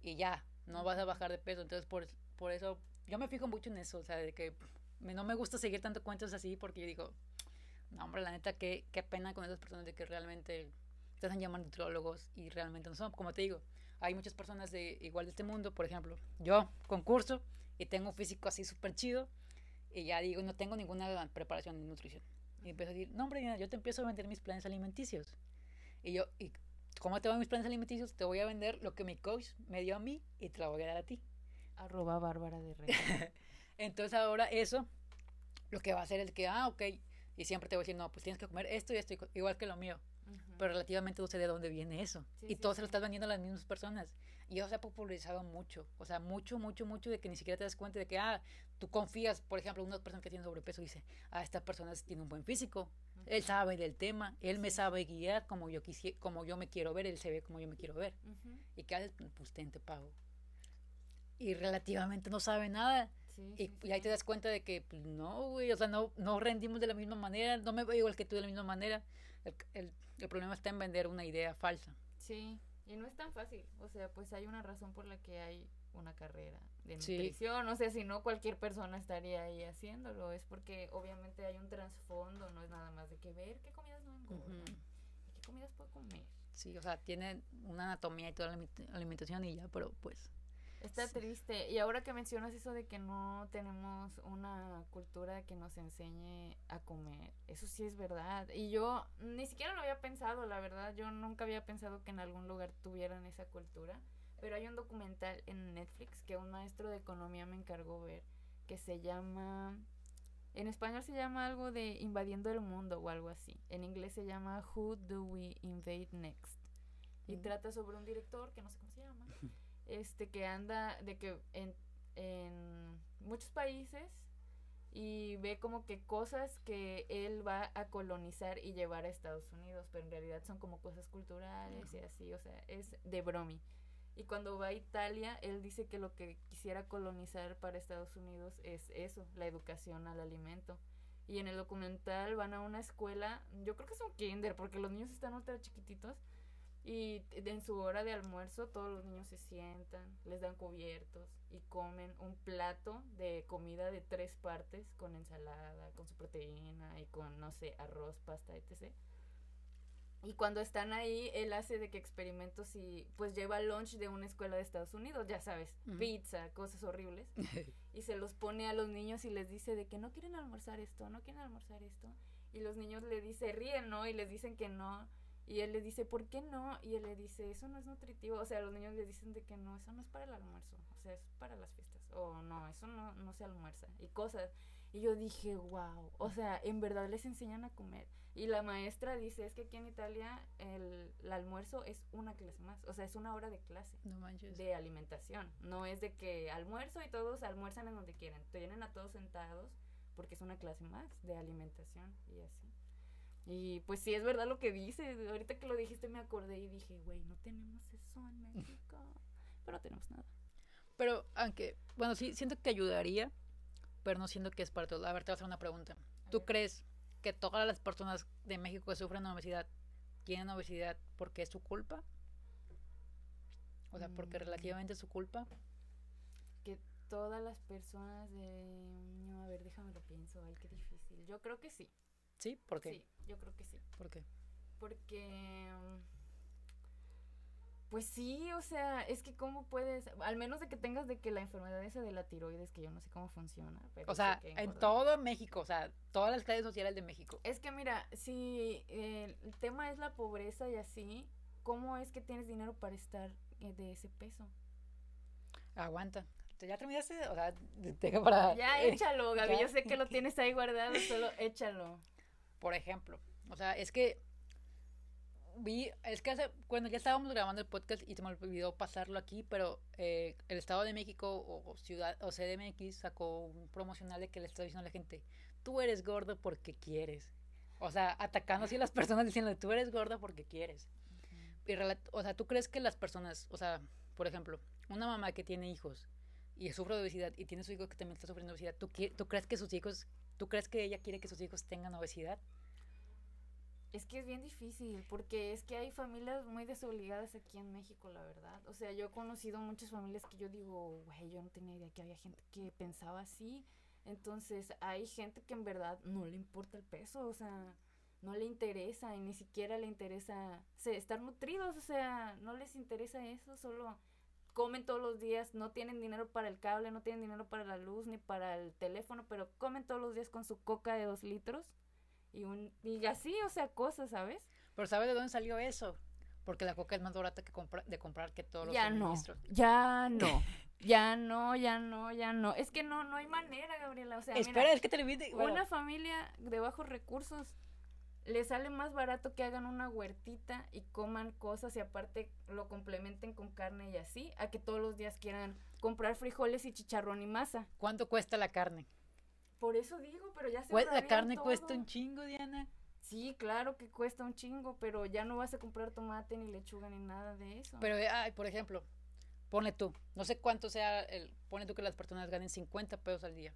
y ya, no vas a bajar de peso. Entonces, por, por eso, yo me fijo mucho en eso, o sea, de que no me gusta seguir tanto cuentos así porque yo digo, no, hombre, la neta, qué, qué pena con esas personas de que realmente te están llamando nutrólogos y realmente no son. Como te digo, hay muchas personas de igual de este mundo, por ejemplo, yo concurso y tengo un físico así súper chido y ya digo, no tengo ninguna preparación de nutrición. Y empiezo a decir, no, hombre, yo te empiezo a vender mis planes alimenticios. Y yo, ¿y cómo te van mis planes alimenticios? Te voy a vender lo que mi coach me dio a mí y te lo voy a dar a ti. Arroba Bárbara de Rey. Entonces ahora eso, lo que va a hacer es que, ah, ok, y siempre te voy a decir, no, pues tienes que comer esto y esto, igual que lo mío pero relativamente no sé de dónde viene eso. y todo se lo estás vendiendo a las mismas personas. Y eso se ha popularizado mucho, o sea, mucho, mucho, mucho de que ni siquiera te das cuenta de que, ah, tú confías, por ejemplo, una persona que tiene sobrepeso dice, ah, esta persona tiene un buen físico, él sabe del tema, él me sabe guiar como yo, quisiera, como yo me quiero ver, él se ve como yo me quiero ver. ¿Y qué haces? Pues ten, te pago. Y relativamente no sabe nada. y, y, ahí te das cuenta de que, pues, no, güey, o sea, no, no rendimos de la misma manera, no me veo igual que tú de la misma manera. El, el, el problema está en vender una idea falsa. Sí, y no es tan fácil. O sea, pues hay una razón por la que hay una carrera de nutrición. O sea, si no, cualquier persona estaría ahí haciéndolo. Es porque obviamente hay un trasfondo, no es nada más de que ver qué comidas no engordan, qué comidas puedo comer. Sí, o sea, tiene una anatomía y toda la alimentación y ya, pero pues Está triste. Y ahora que mencionas eso de que no tenemos una cultura que nos enseñe a comer, eso sí es verdad. Y yo ni siquiera lo había pensado, la verdad. Yo nunca había pensado que en algún lugar tuvieran esa cultura. Pero hay un documental en Netflix que un maestro de economía me encargó ver, que se llama... En español se llama algo de Invadiendo el Mundo o algo así. En inglés se llama Who Do We Invade Next. Y trata sobre un director que no sé cómo se llama este que anda de que en, en muchos países y ve como que cosas que él va a colonizar y llevar a Estados Unidos, pero en realidad son como cosas culturales y así, o sea, es de bromi. Y cuando va a Italia, él dice que lo que quisiera colonizar para Estados Unidos es eso, la educación al alimento. Y en el documental van a una escuela, yo creo que es un kinder, porque los niños están ultra chiquititos, y en su hora de almuerzo todos los niños se sientan, les dan cubiertos y comen un plato de comida de tres partes con ensalada, con su proteína y con, no sé, arroz, pasta, etc. Y cuando están ahí, él hace de que experimentos y pues lleva lunch de una escuela de Estados Unidos, ya sabes, pizza, cosas horribles. y se los pone a los niños y les dice de que no quieren almorzar esto, no quieren almorzar esto. Y los niños le dicen, ríen, ¿no? Y les dicen que no. Y él les dice, ¿por qué no? Y él le dice, eso no es nutritivo. O sea, los niños le dicen de que no, eso no es para el almuerzo. O sea, es para las fiestas. O no, eso no, no se almuerza. Y cosas. Y yo dije, wow. O sea, en verdad les enseñan a comer. Y la maestra dice, es que aquí en Italia el, almuerzo es una clase más. O sea, es una hora de clase. No manches. De alimentación. No es de que almuerzo y todos almuerzan en donde quieren. Tienen a todos sentados porque es una clase más de alimentación y así. Y pues sí, es verdad lo que dice. Ahorita que lo dijiste me acordé y dije, güey, no tenemos eso en México. pero no tenemos nada. Pero aunque, bueno, sí, siento que ayudaría, pero no siento que es para todo. A ver, te voy a hacer una pregunta. ¿Tú crees que todas las personas de México que sufren obesidad tienen obesidad porque es su culpa? O sea, porque mm. relativamente es su culpa. Que todas las personas de... No, a ver, déjame lo pienso. Ay, qué difícil. Yo creo que sí. ¿Sí? ¿Por qué? Sí, yo creo que sí. ¿Por qué? Porque... Pues sí, o sea, es que cómo puedes, al menos de que tengas de que la enfermedad esa de la tiroides, que yo no sé cómo funciona. Pero o sea, en todo México, o sea, todas las clases sociales de México. Es que mira, si el tema es la pobreza y así, ¿cómo es que tienes dinero para estar eh, de ese peso? Aguanta. ¿Ya terminaste? O sea, tengo para... Ya échalo, Gaby, yo sé que lo tienes ahí guardado, solo échalo por ejemplo. O sea, es que vi, es que hace, cuando ya estábamos grabando el podcast y se me olvidó pasarlo aquí, pero eh, el Estado de México o, Ciudad o CDMX sacó un promocional de que le está diciendo a la gente, tú eres gordo porque quieres. O sea, atacando así a las personas diciendo, tú eres gordo porque quieres. y o sea, ¿tú crees que las personas, o sea, por ejemplo, una mamá que tiene hijos y sufre de obesidad y tiene su hijo que también está sufriendo de obesidad, ¿tú, ¿tú crees que sus hijos ¿Tú crees que ella quiere que sus hijos tengan obesidad? Es que es bien difícil, porque es que hay familias muy desobligadas aquí en México, la verdad. O sea, yo he conocido muchas familias que yo digo, güey, yo no tenía idea que había gente que pensaba así. Entonces, hay gente que en verdad no le importa el peso, o sea, no le interesa y ni siquiera le interesa estar nutridos, o sea, no les interesa eso, solo comen todos los días, no tienen dinero para el cable, no tienen dinero para la luz ni para el teléfono, pero comen todos los días con su coca de dos litros y, un, y así, o sea, cosas, ¿sabes? Pero ¿sabes de dónde salió eso? Porque la coca es más barata que de comprar que todos los ya No, ya no. Ya no, ya no, ya no. Es que no, no hay manera, Gabriela. O sea, Espera, es que te lo Una familia de bajos recursos le sale más barato que hagan una huertita y coman cosas y aparte lo complementen con carne y así, a que todos los días quieran comprar frijoles y chicharrón y masa. ¿Cuánto cuesta la carne? Por eso digo, pero ya se La carne cuesta un chingo, Diana. Sí, claro que cuesta un chingo, pero ya no vas a comprar tomate ni lechuga ni nada de eso. Pero, ay, por ejemplo, pone tú, no sé cuánto sea, el, pone tú que las personas ganen 50 pesos al día.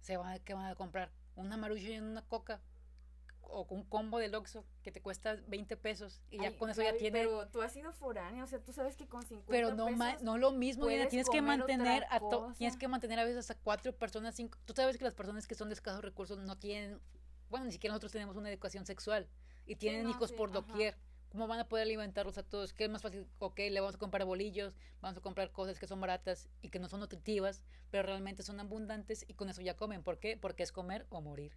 Se van, ¿Qué van a comprar? Una marucha y una coca o un combo de Oxxo que te cuesta 20 pesos y ya con eso ya tiene pero tú has sido foráneo o sea tú sabes que con 50 pero no no lo mismo tienes que mantener a tienes que mantener a veces hasta cuatro personas cinco tú sabes que las personas que son de escasos recursos no tienen bueno ni siquiera nosotros tenemos una educación sexual y tienen hijos por doquier ¿Cómo van a poder alimentarlos a todos? ¿Qué es más fácil? Ok, le vamos a comprar bolillos, vamos a comprar cosas que son baratas y que no son nutritivas, pero realmente son abundantes y con eso ya comen. ¿Por qué? Porque es comer o morir.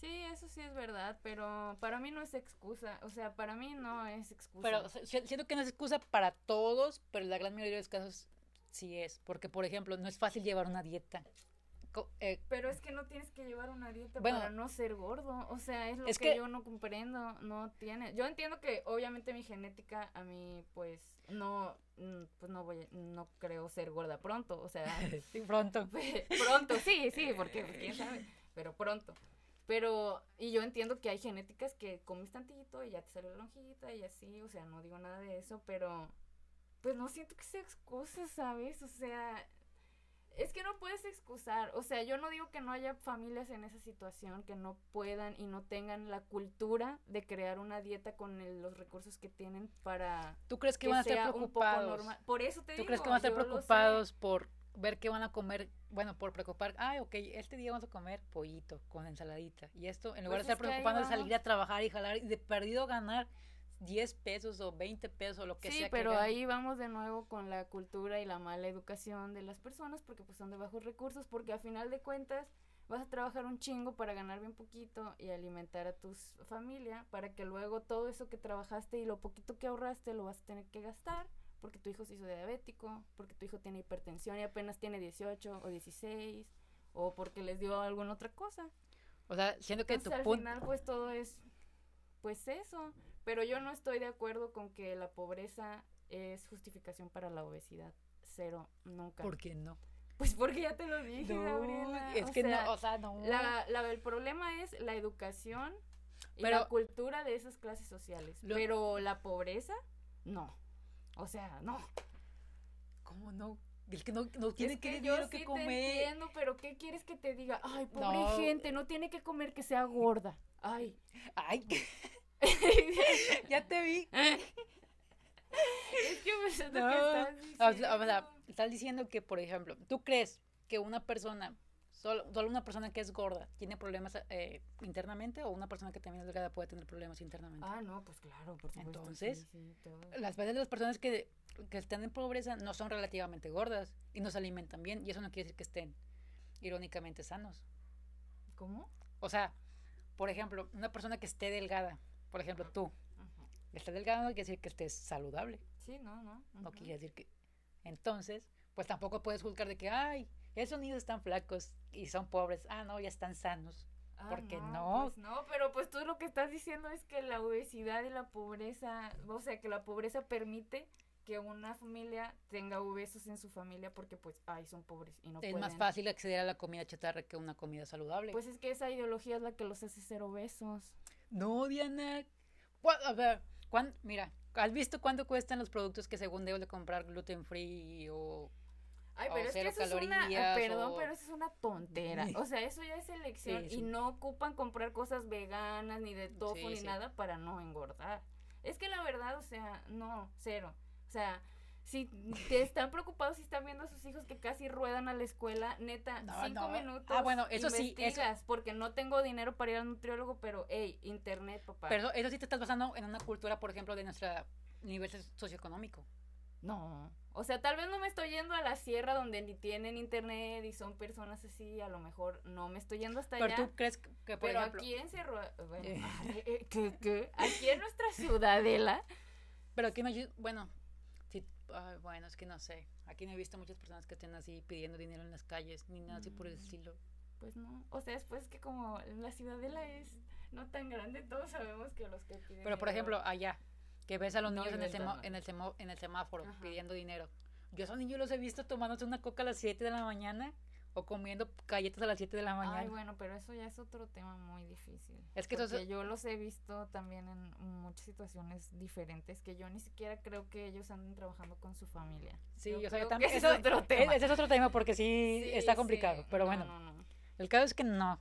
Sí, eso sí es verdad, pero para mí no es excusa, o sea, para mí no es excusa. Pero siento que no es excusa para todos, pero en la gran mayoría de los casos sí es, porque por ejemplo, no es fácil llevar una dieta. Eh, pero es que no tienes que llevar una dieta para no ser gordo, o sea, es lo que, yo no comprendo, no tiene. Yo entiendo que obviamente mi genética a mí pues no mm, pues no voy no creo ser gorda pronto, o sea, sí, pronto. pronto, sí, sí, porque pues, quién sabe, pero pronto. Pero, y yo entiendo que hay genéticas que comes tantito y ya te sale la lonjita y así, o sea, no digo nada de eso, pero pues no siento que sea excusa, ¿sabes? O sea, es que no puedes excusar, o sea, yo no digo que no haya familias en esa situación que no puedan y no tengan la cultura de crear una dieta con los recursos que tienen para ¿Tú crees que, van a estar preocupados? Por eso te ¿Tú crees que van a estar preocupados por ver qué van a comer, bueno, por preocupar, ay, ok, este día vamos a comer pollito con ensaladita. Y esto, en lugar Pues de estar es preocupando de salir a trabajar y jalar y de perdido ganar 10 pesos o 20 pesos o lo que Sí, sea. que pero ahí vamos de nuevo con la cultura y la mala educación de las personas porque pues son de bajos recursos porque a final de cuentas vas a trabajar un chingo para ganar bien poquito y alimentar a tu familia para que luego todo eso que trabajaste y lo poquito que ahorraste lo vas a tener que gastar porque tu hijo se hizo diabético, porque tu hijo tiene hipertensión y apenas tiene 18 o 16 o porque les dio alguna otra cosa. O sea, siento que Entonces, tu al punto... final, pues todo es, pues eso. Pero yo no estoy de acuerdo con que la pobreza es justificación para la obesidad. Cero, nunca. ¿Por qué no? Pues porque ya te lo dije, No, Gabriela. es o que sea, no, o sea, no. la, la- el problema es la educación y Pero- la cultura de esas clases sociales. Lo- Pero la pobreza, no. O sea, no. ¿Cómo no? Es que no, no tiene es que, que yo sí que te comer. entiendo, pero ¿qué quieres que te diga? Ay, pobre No. gente, no tiene que comer que sea gorda. Ay. Ay, ya te vi. Es que me siento No, que estás O sea, o sea, diciendo. estás diciendo que, por ejemplo, ¿tú crees que una persona, solo, solo una persona que es gorda, tiene problemas eh, internamente o una persona que también es delgada puede tener problemas internamente? Ah, no, pues claro, por supuesto. Entonces, sí, sí, todo. Las veces las personas que, que están en pobreza no son relativamente gordas y no se alimentan bien y eso no quiere decir que estén irónicamente sanos. ¿Cómo? O sea, por ejemplo, una persona que esté delgada, por ejemplo, tú, Ajá. estar delgada no quiere decir que estés saludable. Sí, no, no. No quiere decir que. Entonces, pues tampoco puedes juzgar de que, ay, esos niños están flacos y son pobres. Ah, no, ya están sanos. Ah, porque no. Pues no, pero pues tú lo que estás diciendo es que la obesidad y la pobreza, o sea, que la pobreza permite que una familia tenga obesos en su familia porque pues, ay, son pobres y no es pueden. más fácil acceder a la comida chatarra que una comida saludable. Pues es que esa ideología es la que los hace ser obesos. no, Diana. A ver, cuán- mira, ¿has visto cuánto cuestan los productos que según debo de comprar gluten free o Ay, pero es que eso es una, calorías, perdón, o- pero eso es una tontera. O sea, eso ya es elección Sí, y no ocupan comprar cosas veganas ni de tofu Sí, ni nada para no engordar. Es que la verdad, o sea, no, cero. O sea, si te están preocupados si están viendo a sus hijos que casi ruedan a la escuela, neta, No, cinco no. minutos. Ah, bueno, eso sí, eso- porque no tengo dinero para ir al nutriólogo, pero hey, internet, papá. Pero eso sí te estás basando en una cultura, por ejemplo, de nuestro nivel socioeconómico. No. O sea, tal vez no me estoy yendo a la sierra donde ni tienen internet y son personas así, a lo mejor no me estoy yendo hasta Pero allá. tú crees que, que, por Pero ejemplo, aquí en Cerro, bueno, Eh. eh, ¿qué, qué? Aquí en nuestra ciudadela, pero aquí no, hay- bueno, sí, ay, bueno, es que no sé. Aquí no he visto muchas personas que estén así pidiendo dinero en las calles, ni nada así por el Mm. estilo. pues no. O sea, después que como la ciudadela es no tan grande, todos sabemos que los que piden Pero por ejemplo, allá, que ves a los No niños en el, semo- en, el semo- en el semáforo Ajá. pidiendo dinero. Yo a esos niños los he visto tomándose una coca a las 7 de la mañana o comiendo galletas a las 7 de la mañana. Ay, bueno, pero eso ya es otro tema muy difícil. Es que eso yo los he visto también en muchas situaciones diferentes que yo ni siquiera creo que ellos anden trabajando con su familia. sí, Yo o sea, creo que también, ese es otro tema. Ese es otro tema porque sí, Sí, está sí. complicado. Pero No, bueno, no, no. el caso es que no.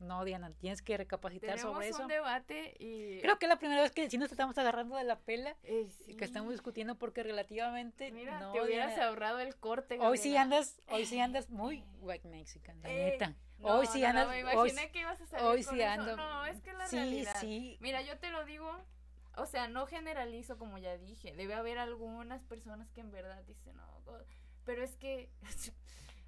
No, Diana, tienes que recapacitar Tenemos sobre eso. un debate y... Creo que es la primera vez que sí nos estamos agarrando de la pela Eh, y que estamos sí. discutiendo porque relativamente Mira, no, te hubieras Diana, ahorrado el corte. hoy sí andas, hoy sí andas muy white mexican, la Ey, neta. No, hoy sí no, andas, No, me hoy, imaginé que ibas a salir hoy con sí eso. ando. No, es que la sí, realidad. sí. Mira, yo te lo digo, o sea, no generalizo como ya dije. Debe haber algunas personas que en verdad dicen, no, God", pero es que,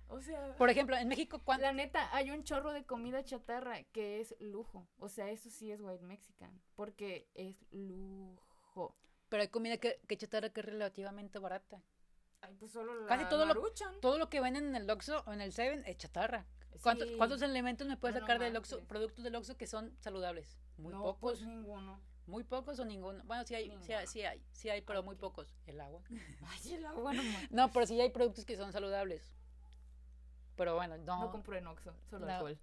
o sea, Por ejemplo, en México, ¿cuánto? la neta, hay un chorro de comida chatarra que es lujo. O sea, eso sí es white mexican, porque es lujo. Pero hay comida que, que chatarra que es relativamente barata. Ay, pues solo la Casi todo lo-. Todo lo que venden en el Oxxo o en el Seven es chatarra. ¿Cuántos, Sí. cuántos elementos me puedes No, no sacar del Oxxo, productos del Oxxo que son saludables? Muy no, pocos, pues ninguno. muy pocos o ninguno. Bueno, sí hay, sí hay, sí hay, sí hay, pero muy pocos. El agua. Ay, el agua no No, pero sí hay productos que son saludables. Pero bueno, no. No compro en Oxxo, solo no, alcohol.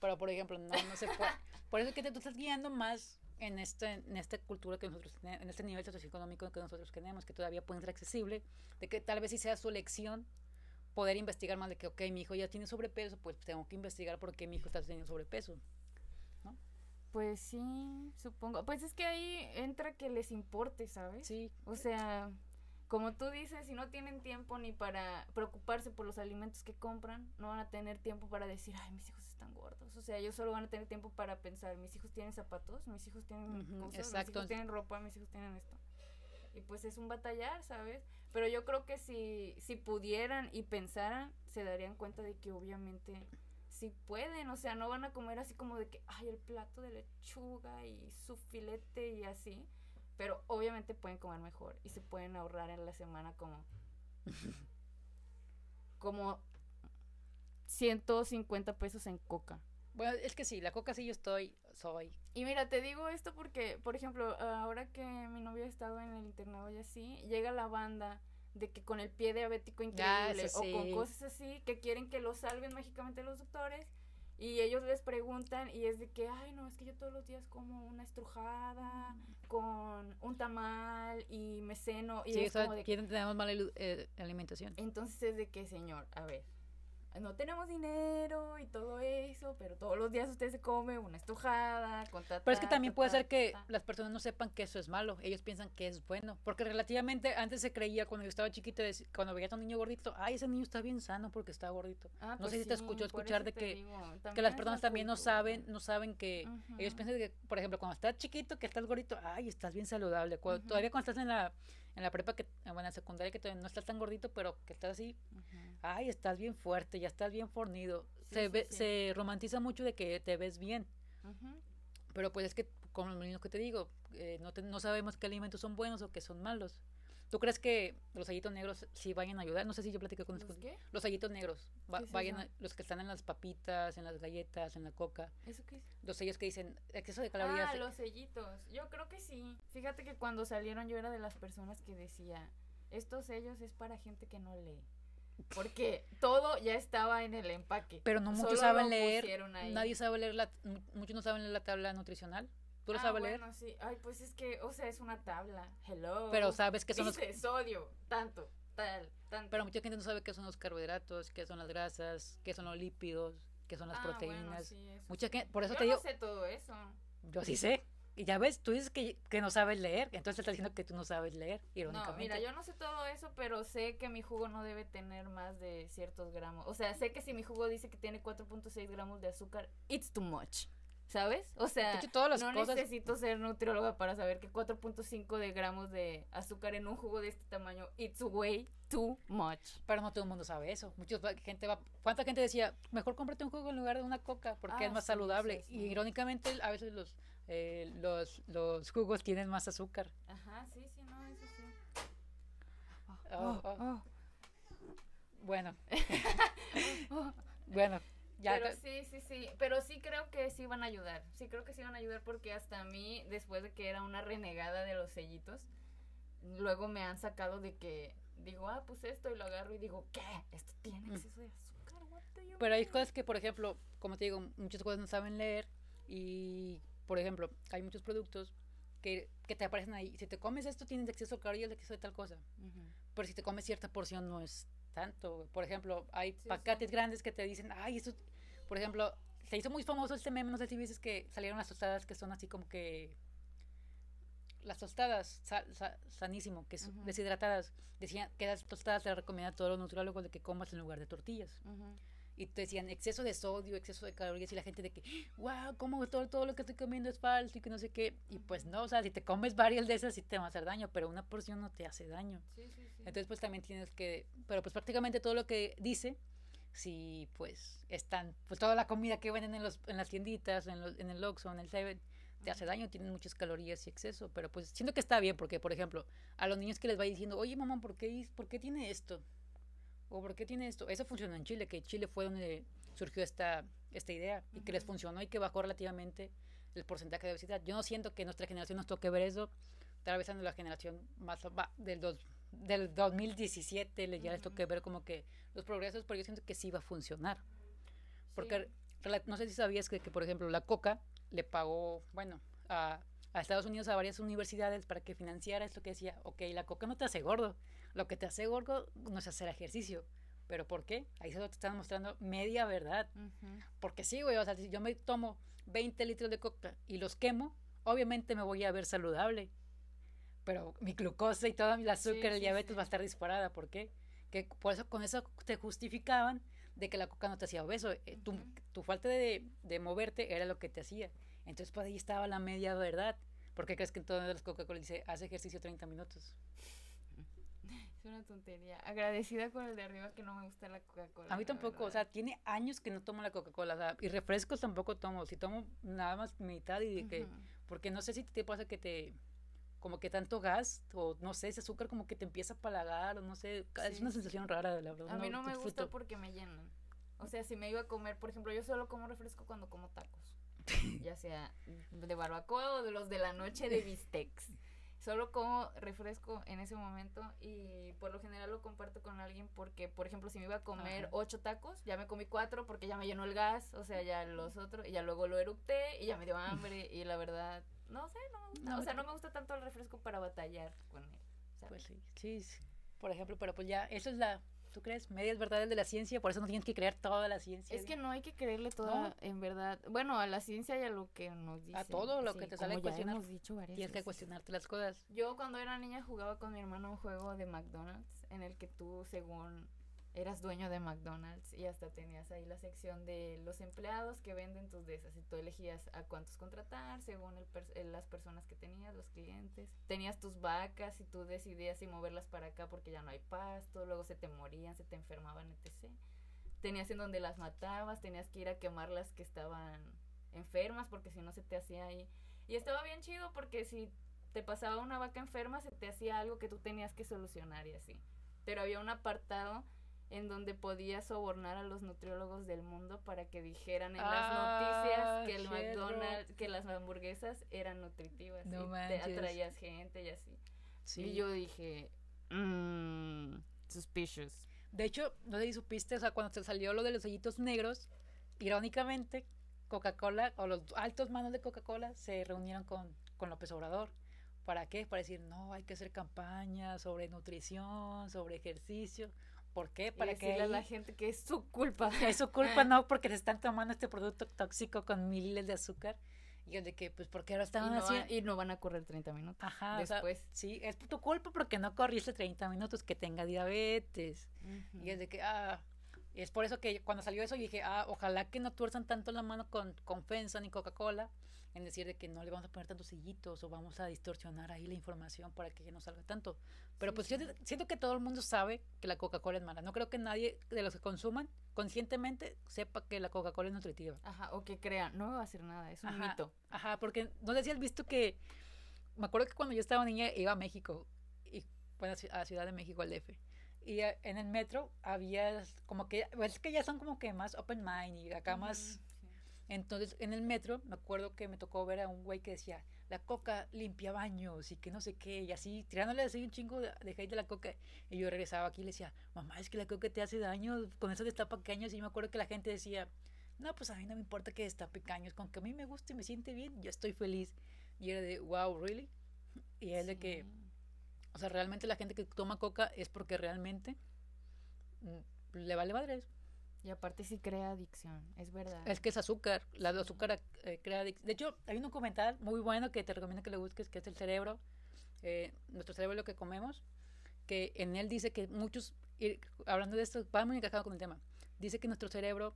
pero por ejemplo, no, no se puede. Por eso es que te, tú estás guiando más en, este, en esta cultura que nosotros tenemos, en este nivel socioeconómico que nosotros tenemos, que todavía puede ser accesible, de que tal vez si sea su elección poder investigar más de que, ok, mi hijo ya tiene sobrepeso, pues tengo que investigar por qué mi hijo está teniendo sobrepeso. Pues sí, supongo. Pues es que ahí entra que les importe, ¿sabes? Sí, O sea, como tú dices, si no tienen tiempo ni para preocuparse por los alimentos que compran, no van a tener tiempo para decir, ay, mis hijos están gordos. O sea, ellos solo van a tener tiempo para pensar, mis hijos tienen zapatos, mis hijos tienen cosas, mis hijos tienen ropa, mis hijos tienen esto. Y pues es un batallar, ¿sabes? Pero yo creo que si, si pudieran y pensaran, se darían cuenta de que obviamente sí pueden, o sea, no van a comer así como de que, ay, el plato de lechuga y su filete y así pero obviamente pueden comer mejor y se pueden ahorrar en la semana como como 150 pesos en coca. Bueno, es que sí, la coca sí yo estoy, soy. Y mira, te digo esto porque, por ejemplo, ahora que mi novio ha estado en el internado y así, llega la banda de que con el pie diabético increíble o con cosas así que quieren que lo salven mágicamente los doctores y ellos les preguntan y es de que, ay, no, es que yo todos los días como una estrujada con un tamal y me ceno. Y sí, es como de quieren tener mala eh, alimentación. Entonces es de que, señor, a ver, no tenemos dinero y todo eso, pero todos los días usted se come una estujada con Pero es que también puede ser que las personas no sepan que eso es malo, ellos piensan que es bueno, porque relativamente antes se creía cuando yo estaba chiquito, cuando veía a un niño gordito, ay, ese niño está bien sano porque está gordito. Ah, no pues sé si te escuchó escuchar de que, que las personas también no saben, no saben que ellos piensan que, por ejemplo, cuando estás chiquito, que estás gordito, ay, estás bien saludable. Todavía cuando estás en la en la prepa, que, bueno, en la secundaria, que todavía no estás tan gordito, pero que estás así, ay, estás bien fuerte, ya estás bien fornido. se, ve, se romantiza mucho de que te ves bien. Pero pues es que, como lo mismo que te digo, eh, no, no sabemos qué alimentos son buenos o qué son malos. ¿Tú crees que los sellitos negros sí vayan a ayudar? No sé si yo platiqué con ¿Los, qué? los sellitos negros. vayan los que están en las papitas, en las galletas, en la coca. ¿Eso qué es? Los sellos que dicen exceso de calorías. Ah, los sellitos. Yo creo que sí. Fíjate que cuando salieron yo era de las personas que decía, estos sellos es para gente que no lee. Porque todo ya estaba en el empaque. Pero no muchos saben leer. Nadie sabe leer la, muchos no saben leer la tabla nutricional. ¿Tú lo ah, sabes bueno, sí. Ay, pues es que, o sea, es una tabla. Hello. Pero sabes que son Dice los... sodio, tanto, tal, tanto. Pero mucha gente no sabe qué son los carbohidratos, qué son las grasas, qué son los lípidos, qué son las ah, proteínas. Bueno, sí, mucha gente, por eso Yo te digo... no sé todo eso. Yo sí sé. Y ya ves, tú dices que, que no sabes leer, entonces te está diciendo que tú no sabes leer, irónicamente. No, mira, yo no sé todo eso, pero sé que mi jugo no debe tener más de ciertos gramos. O sea, sé que si mi jugo dice que tiene 4.6 gramos de azúcar, it's too much. ¿Sabes? O sea, no necesito ser nutrióloga para saber que 4.5 de gramos de azúcar en un jugo de este tamaño, it's way too much. Pero no todo el mundo sabe eso. Mucha gente va, ¿cuánta gente decía, mejor cómprate un jugo en lugar de una coca porque es ah, más saludable? Y irónicamente a veces los, eh, los, los jugos tienen más azúcar. Ajá, sí, sí, no, eso sí. Oh, oh. Oh, bueno. bueno, pero sí, sí, sí, pero sí creo que sí van a ayudar, sí creo que sí van a ayudar porque hasta a mí, después de que era una renegada de los sellitos, luego me han sacado de que digo, ah, pues esto y lo agarro y digo, ¿qué? Esto tiene mm. exceso de azúcar. Pero hay cosas que, por ejemplo, como te digo, muchas cosas no saben leer y, por ejemplo, hay muchos productos que, que te aparecen ahí. Si te comes esto, tienes exceso de calorías, exceso de tal cosa. Pero si te comes cierta porción, no es tanto. Por ejemplo, hay paquetes grandes que te dicen, ay, esto por ejemplo, se hizo muy famoso este meme, no sé si viste que salieron las tostadas que son así como que las tostadas sanísimo, que son deshidratadas, decían que las tostadas se recomienda a todos los nutriólogos de que comas en lugar de tortillas. Y te decían exceso de sodio, exceso de calorías y la gente de que, wow, como todo, todo lo que estoy comiendo es falso y que no sé qué. Y pues no, o sea, si te comes varias de esas sí te va a hacer daño, pero una porción no te hace daño. Entonces pues también tienes que, pero pues prácticamente todo lo que dice si pues están, pues toda la comida que venden en, los, en las tienditas, en, los, en el Oxxo, en el Seven, te hace daño, tienen muchas calorías y exceso, pero pues siento que está bien porque, por ejemplo, a los niños que les va diciendo, oye mamá, ¿por qué, ¿por qué tiene esto? ¿O por qué tiene esto? Eso funcionó en Chile, que Chile fue donde surgió esta, esta idea y que les funcionó y que bajó relativamente el porcentaje de obesidad. Yo no siento que nuestra generación nos toque ver eso, tal vez la generación más del dos, del 2017 le ya les toque ver como que los progresos, pero yo siento que sí va a funcionar. Porque no sé si sabías que, que, por ejemplo, la Coca le pagó, bueno, a, a, Estados Unidos a varias universidades para que financiara esto que decía, ok, la Coca no te hace gordo, lo que te hace gordo no es hacer ejercicio. ¿Pero por qué? Ahí se lo están mostrando media verdad. Porque sí, güey, o sea, si yo me tomo 20 litros de coca y los quemo, obviamente me voy a ver saludable pero mi glucosa y todo el azúcar, Sí, el diabetes sí. va a estar disparada. ¿Por qué? Que por eso, con eso te justificaban de que la coca no te hacía obeso. Eh, tu, Ujú. tu falta de, de moverte era lo que te hacía. Entonces, pues ahí estaba la media verdad. ¿Por qué crees que en todas las Coca-Cola dice, hace ejercicio 30 minutos? Es una tontería. Agradecida con el de arriba que no me gusta la Coca-Cola. A mí tampoco, o sea, tiene años que no tomo la Coca-Cola. o sea, y refrescos tampoco tomo. Si tomo nada más mitad y de que... Ujú. Porque no sé si te pasa que te... Como que tanto gas, o no sé, ese azúcar como que te empieza a palagar, o no sé, es una sensación rara, la verdad. A mí no me gusta porque me llenan. O sea, si me iba a comer, por ejemplo, yo solo como refresco cuando como tacos. ya sea de barbacoa o de los de la noche de bistecs. Solo como refresco en ese momento y por lo general lo comparto con alguien porque, por ejemplo, si me iba a comer Ajá. ocho tacos, ya me comí cuatro porque ya me llenó el gas, o sea, ya los otros, y ya luego lo eructé y ya me dio hambre y la verdad, no sé, no me gusta. No, o sea, no me gusta tanto el refresco para batallar con él. ¿sabes? Pues sí, sí, sí, por ejemplo, pero pues ya, eso es la, ¿tú crees? Medias verdades de la ciencia, por eso no tienes que creer toda la ciencia. Es que no hay que creerle toda, No. en verdad. Bueno, a la ciencia y a lo que nos dicen. todo lo que te sale a cuestionar. hemos dicho varias Tienes que cuestionarte las cosas. Yo cuando era niña jugaba con mi hermano un juego de McDonald's en el que tú, según eras dueño de McDonald's y hasta tenías ahí la sección de los empleados que venden tus de esas y tú elegías a cuántos contratar según el eh, las personas que tenías, los clientes. Tenías tus vacas y tú decidías si moverlas para acá porque ya no hay pasto, luego se te morían, se te enfermaban, etc. Tenías en donde las matabas, tenías que ir a quemar las que estaban enfermas porque si no se te hacía ahí. Y estaba bien chido porque si te pasaba una vaca enferma, se te hacía algo que tú tenías que solucionar y así. Pero había un apartado en donde podías sobornar a los nutriólogos del mundo para que dijeran en Ah, las noticias que el cierto. McDonald's, que las hamburguesas eran nutritivas No y te atraías gente y así. Sí. Y yo dije, mmm, suspicious. De hecho, no sé si supiste, o sea, cuando se salió lo de los sellitos negros, irónicamente, Coca-Cola o los altos manos de Coca-Cola se reunieron con, con López Obrador. ¿Para qué? Para decir, no, hay que hacer campañas sobre nutrición, sobre ejercicio. ¿Por qué? Para y que a la gente que es su culpa. es su culpa, no, porque se están tomando este producto tóxico con miles de azúcar. Y es de que, pues, porque ahora y, estaban no van, haciendo... y no van a correr 30 minutos. Ajá, o sea, después. sí, es tu culpa porque no corriste 30 minutos, que tenga diabetes. Y es de que, ah, es por eso que cuando salió eso yo dije, ah, ojalá que no tuerzan tanto la mano con, con Fensa ni Coca-Cola, en decir de que no le vamos a poner tantos sillitos o vamos a distorsionar ahí la información para que ya no salga tanto. Pero Sí, pues sí. yo siento que todo el mundo sabe que la Coca-Cola es mala. No creo que nadie de los que consuman conscientemente sepa que la Coca-Cola es nutritiva. Ajá, o que crean, no me va a hacer nada, es un Ajá. mito. Ajá, porque no sé si has visto que, me acuerdo que cuando yo estaba niña iba a México, y, bueno, a Ci- a Ciudad de México, al DF, y en el metro había como que, es que ya son como que más open mind y acá más. Entonces en el metro me acuerdo que me tocó ver a un güey que decía, la coca limpia baños y que no sé qué, y así, tirándole así un chingo de, de hate de la coca, y yo regresaba aquí y le decía, mamá, es que la coca te hace daño, con eso destapa caños, y me acuerdo que la gente decía, no, pues a mí no me importa que destape caños, con que a mí me guste y me siente bien, yo estoy feliz. Y era de, wow, really? Y es de que, o sea, realmente la gente que toma coca es porque realmente mm, le vale madres. Y aparte sí crea adicción, es verdad. Es que es azúcar, la el azúcar eh, crea adic- De hecho, hay un documental muy bueno que te recomiendo que lo busques, que es el cerebro, eh, nuestro cerebro es lo que comemos, que en él dice que muchos, hablando de esto, va muy encajado con el tema, dice que nuestro cerebro,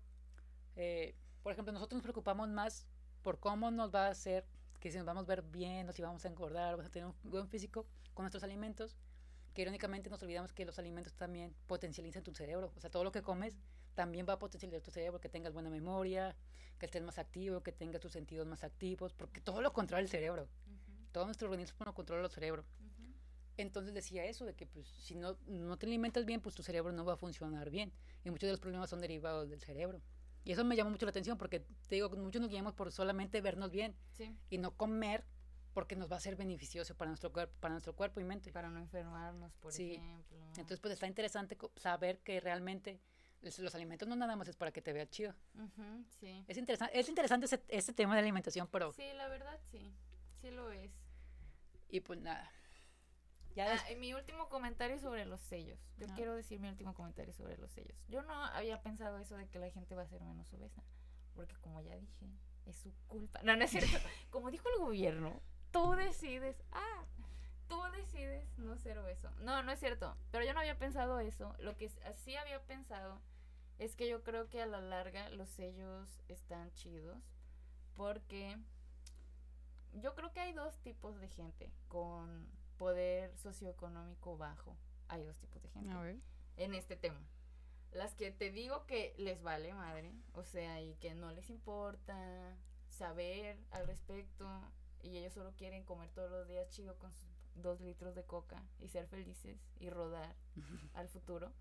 eh, por ejemplo, nosotros nos preocupamos más por cómo nos va a hacer, que si nos vamos a ver bien o si vamos a engordar, vamos a tener un buen físico con nuestros alimentos, que irónicamente nos olvidamos que los alimentos también potencializan tu cerebro, o sea, todo lo que comes también va a potencializar tu cerebro, que tengas buena memoria, que estés más activo, que tengas tus sentidos más activos, porque todo lo controla el cerebro, Ujú, todo nuestro organismo lo controla el cerebro. ujú. Entonces decía eso, de que pues si no, no te alimentas bien, pues tu cerebro no va a funcionar bien. Y muchos de los problemas son derivados del cerebro. Y eso me llama mucho la atención porque te digo, muchos nos guiamos por solamente vernos bien Sí, y no comer porque nos va a ser beneficioso para nuestro cuerpo, para nuestro cuerpo y mente. para no enfermarnos, por Sí. ejemplo. Entonces pues está interesante saber que realmente los alimentos no nada más es para que te veas chido. Sí. Es interesante, es interesante ese, ese tema de alimentación, pero Sí, la verdad sí, sí lo es. y pues nada. Ya Ah, y mi último comentario sobre los sellos. Yo Ah. quiero decir mi último comentario sobre los sellos. Yo no había pensado eso de que la gente va a ser menos obesa. Porque como ya dije, es su culpa. No, no es cierto. Como dijo el gobierno, tú decides. Ah, tú decides no ser obeso. No, no es cierto. Pero yo no había pensado eso. Lo que sí había pensado es que yo creo que a la larga los sellos están chidos. Porque yo creo que hay dos tipos de gente con poder socioeconómico bajo. Hay dos tipos de gente en este tema. Las que te digo que les vale madre, o sea, y que no les importa saber al respecto y ellos solo quieren comer todos los días chido con sus dos litros de coca y ser felices y rodar al futuro.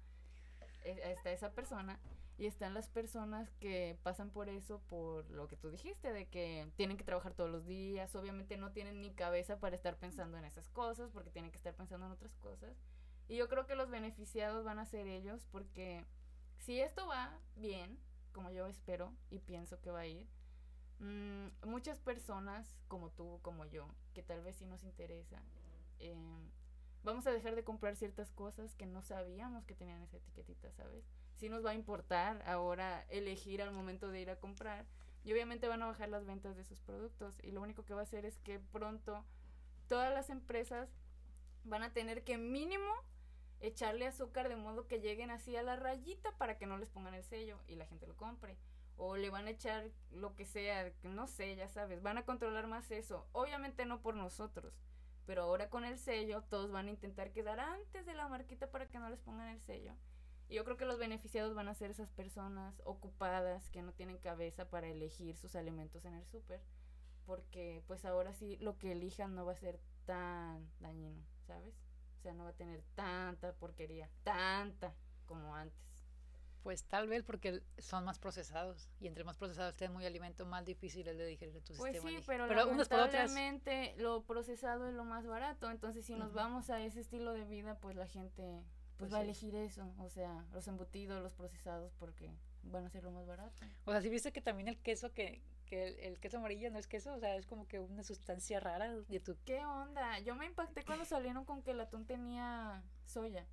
E, está esa persona y están las personas que pasan por eso por lo que tú dijiste, de que tienen que trabajar todos los días, obviamente no tienen ni cabeza para estar pensando en esas cosas, porque tienen que estar pensando en otras cosas. Y yo creo que los beneficiados van a ser ellos, porque si esto va bien, como yo espero y pienso que va a ir, mmm, muchas personas como tú, como yo, que tal vez sí nos interesa, eh, vamos a dejar de comprar ciertas cosas que no sabíamos que tenían esa etiquetita, ¿sabes? sí nos va a importar ahora elegir al momento de ir a comprar. Y obviamente van a bajar las ventas de sus productos. Y lo único que va a hacer es que pronto todas las empresas van a tener que mínimo echarle azúcar de modo que lleguen así a la rayita para que no les pongan el sello y la gente lo compre. O le van a echar lo que sea, no sé, ya sabes, van a controlar más eso. Obviamente no por nosotros, pero ahora con el sello todos van a intentar quedar antes de la marquita para que no les pongan el sello. Y yo creo que los beneficiados van a ser esas personas ocupadas que no tienen cabeza para elegir sus alimentos en el súper, porque pues ahora sí lo que elijan no va a ser tan dañino, ¿sabes? O sea, no va a tener tanta porquería, tanta como antes. Pues tal vez porque son más procesados y entre más procesados estén muy alimento, más difícil es de digerir tu pues sistema. Sí, pero, pero lamentablemente lo procesado es lo más barato, entonces si nos vamos a ese estilo de vida, pues la gente pues, va a elegir eso, o sea, los embutidos, los procesados, porque van a ser lo más barato. O sea, si viste que también el queso, que, que el, queso amarillo no es queso, o sea, es como que una sustancia rara de tu... ¿Qué onda? Yo me impacté cuando salieron con que el atún tenía soya.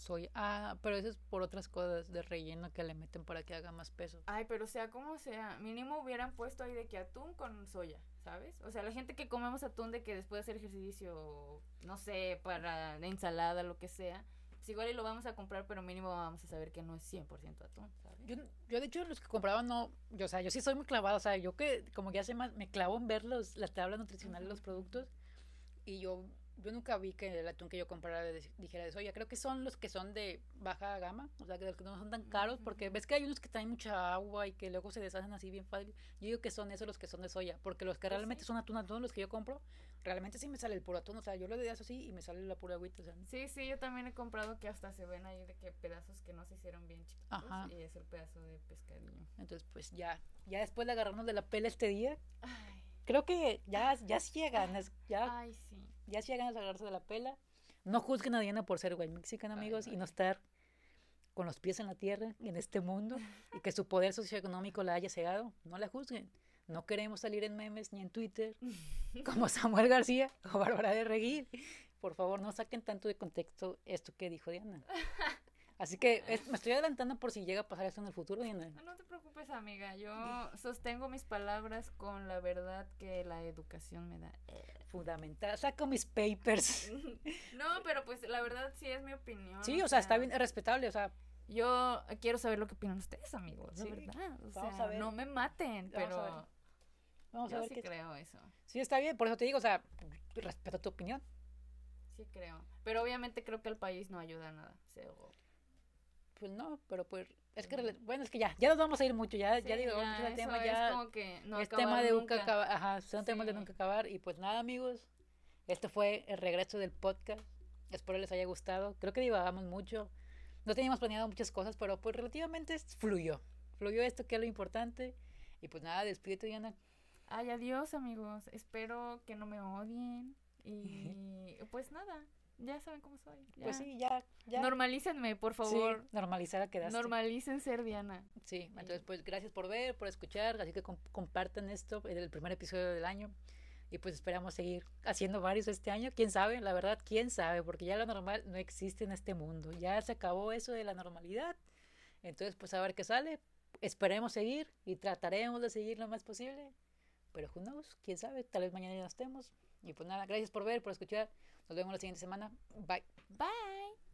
Soya, ah, pero eso es por otras cosas de relleno que le meten para que haga más peso. Ay, pero sea como sea, mínimo hubieran puesto ahí de que atún con soya, ¿sabes? O sea, la gente que comemos atún de que después de hacer ejercicio, no sé, para ensalada, lo que sea, pues igual y lo vamos a comprar, pero mínimo vamos a saber que no es 100% atún, ¿sabes? Yo, yo, de hecho, los que compraba no, yo, o sea, yo sí soy muy clavado, o sea, yo que como ya sé más, me clavo en ver los, la tabla nutricional de los productos y yo yo nunca vi que el atún que yo comprara dijera de soya. Creo que son los que son de baja gama, o sea, que los que no son tan caros, porque ves que hay unos que traen mucha agua y que luego se deshacen así bien fácil. Yo digo que son esos los que son de soya, porque los que pues realmente son atún, atún, los que yo compro, realmente sí me sale el puro atún, o sea, yo lo de así y me sale la pura agüita. Sí, sí, yo también he comprado que hasta se ven ahí de que pedazos que no se hicieron bien chiquitos y es el pedazo de pescadillo. Entonces, pues ya, ya después de agarrarnos de la pela este día. Creo que ya, ya llegan, ya. Ay, sí ya llegan a agarrarse de la pela. No juzguen a Diana por ser white mexican, amigos, y no estar con los pies en la tierra en este mundo y que su poder socioeconómico la haya cegado. No la juzguen. No queremos salir en memes ni en Twitter como Samuel García o Bárbara de Reguil. Por favor, no saquen tanto de contexto esto que dijo Diana. Así que me estoy adelantando por si llega a pasar esto en el futuro, Diana. No te preocupes, amiga. Yo sostengo mis palabras con la verdad que la educación me da. Fundamental. Saco mis papers. no, pero pues la verdad sí es mi opinión. Sí, o, sea, está bien, es respetable, o sea. Yo quiero saber lo que opinan ustedes, amigos, de verdad. O Vamos sea, a ver. no me maten, pero... Vamos a ver. sí creo eso. Sí, está bien, por eso te digo, o sea, respeto tu opinión. Sí creo. Pero obviamente creo que el país no ayuda a nada. Pues no, pero pues es que bueno, es que ya, ya nos vamos a ir mucho, ya, ya digo, ya, el tema ya es como que no tema de nunca acabar, ajá, son temas de nunca acabar y pues nada, amigos. Este fue el regreso del podcast. Espero les haya gustado. Creo que divagamos mucho. No teníamos planeado muchas cosas, pero pues relativamente fluyó. Fluyó esto que es lo importante. Y pues nada, despídete, Diana. Ay, adiós, amigos. Espero que no me odien. Y pues nada, ya saben cómo soy. Pues sí, ya, ya. Normalícenme, por favor. Sí, normalizar a quedaste. Normalicen ser Diana. Sí, entonces pues gracias por ver, por escuchar, así que compartan esto, en el primer episodio del año. Y pues esperamos seguir haciendo varios este año. ¿Quién sabe? La verdad, ¿quién sabe? Porque ya lo normal no existe en este mundo. Ya se acabó eso de la normalidad. Entonces, pues a ver qué sale. Esperemos seguir y trataremos de seguir lo más posible. Pero who knows, quién sabe, tal vez mañana ya no estemos. Y pues nada, gracias por ver, por escuchar. Nos vemos la siguiente semana. Bye. Bye.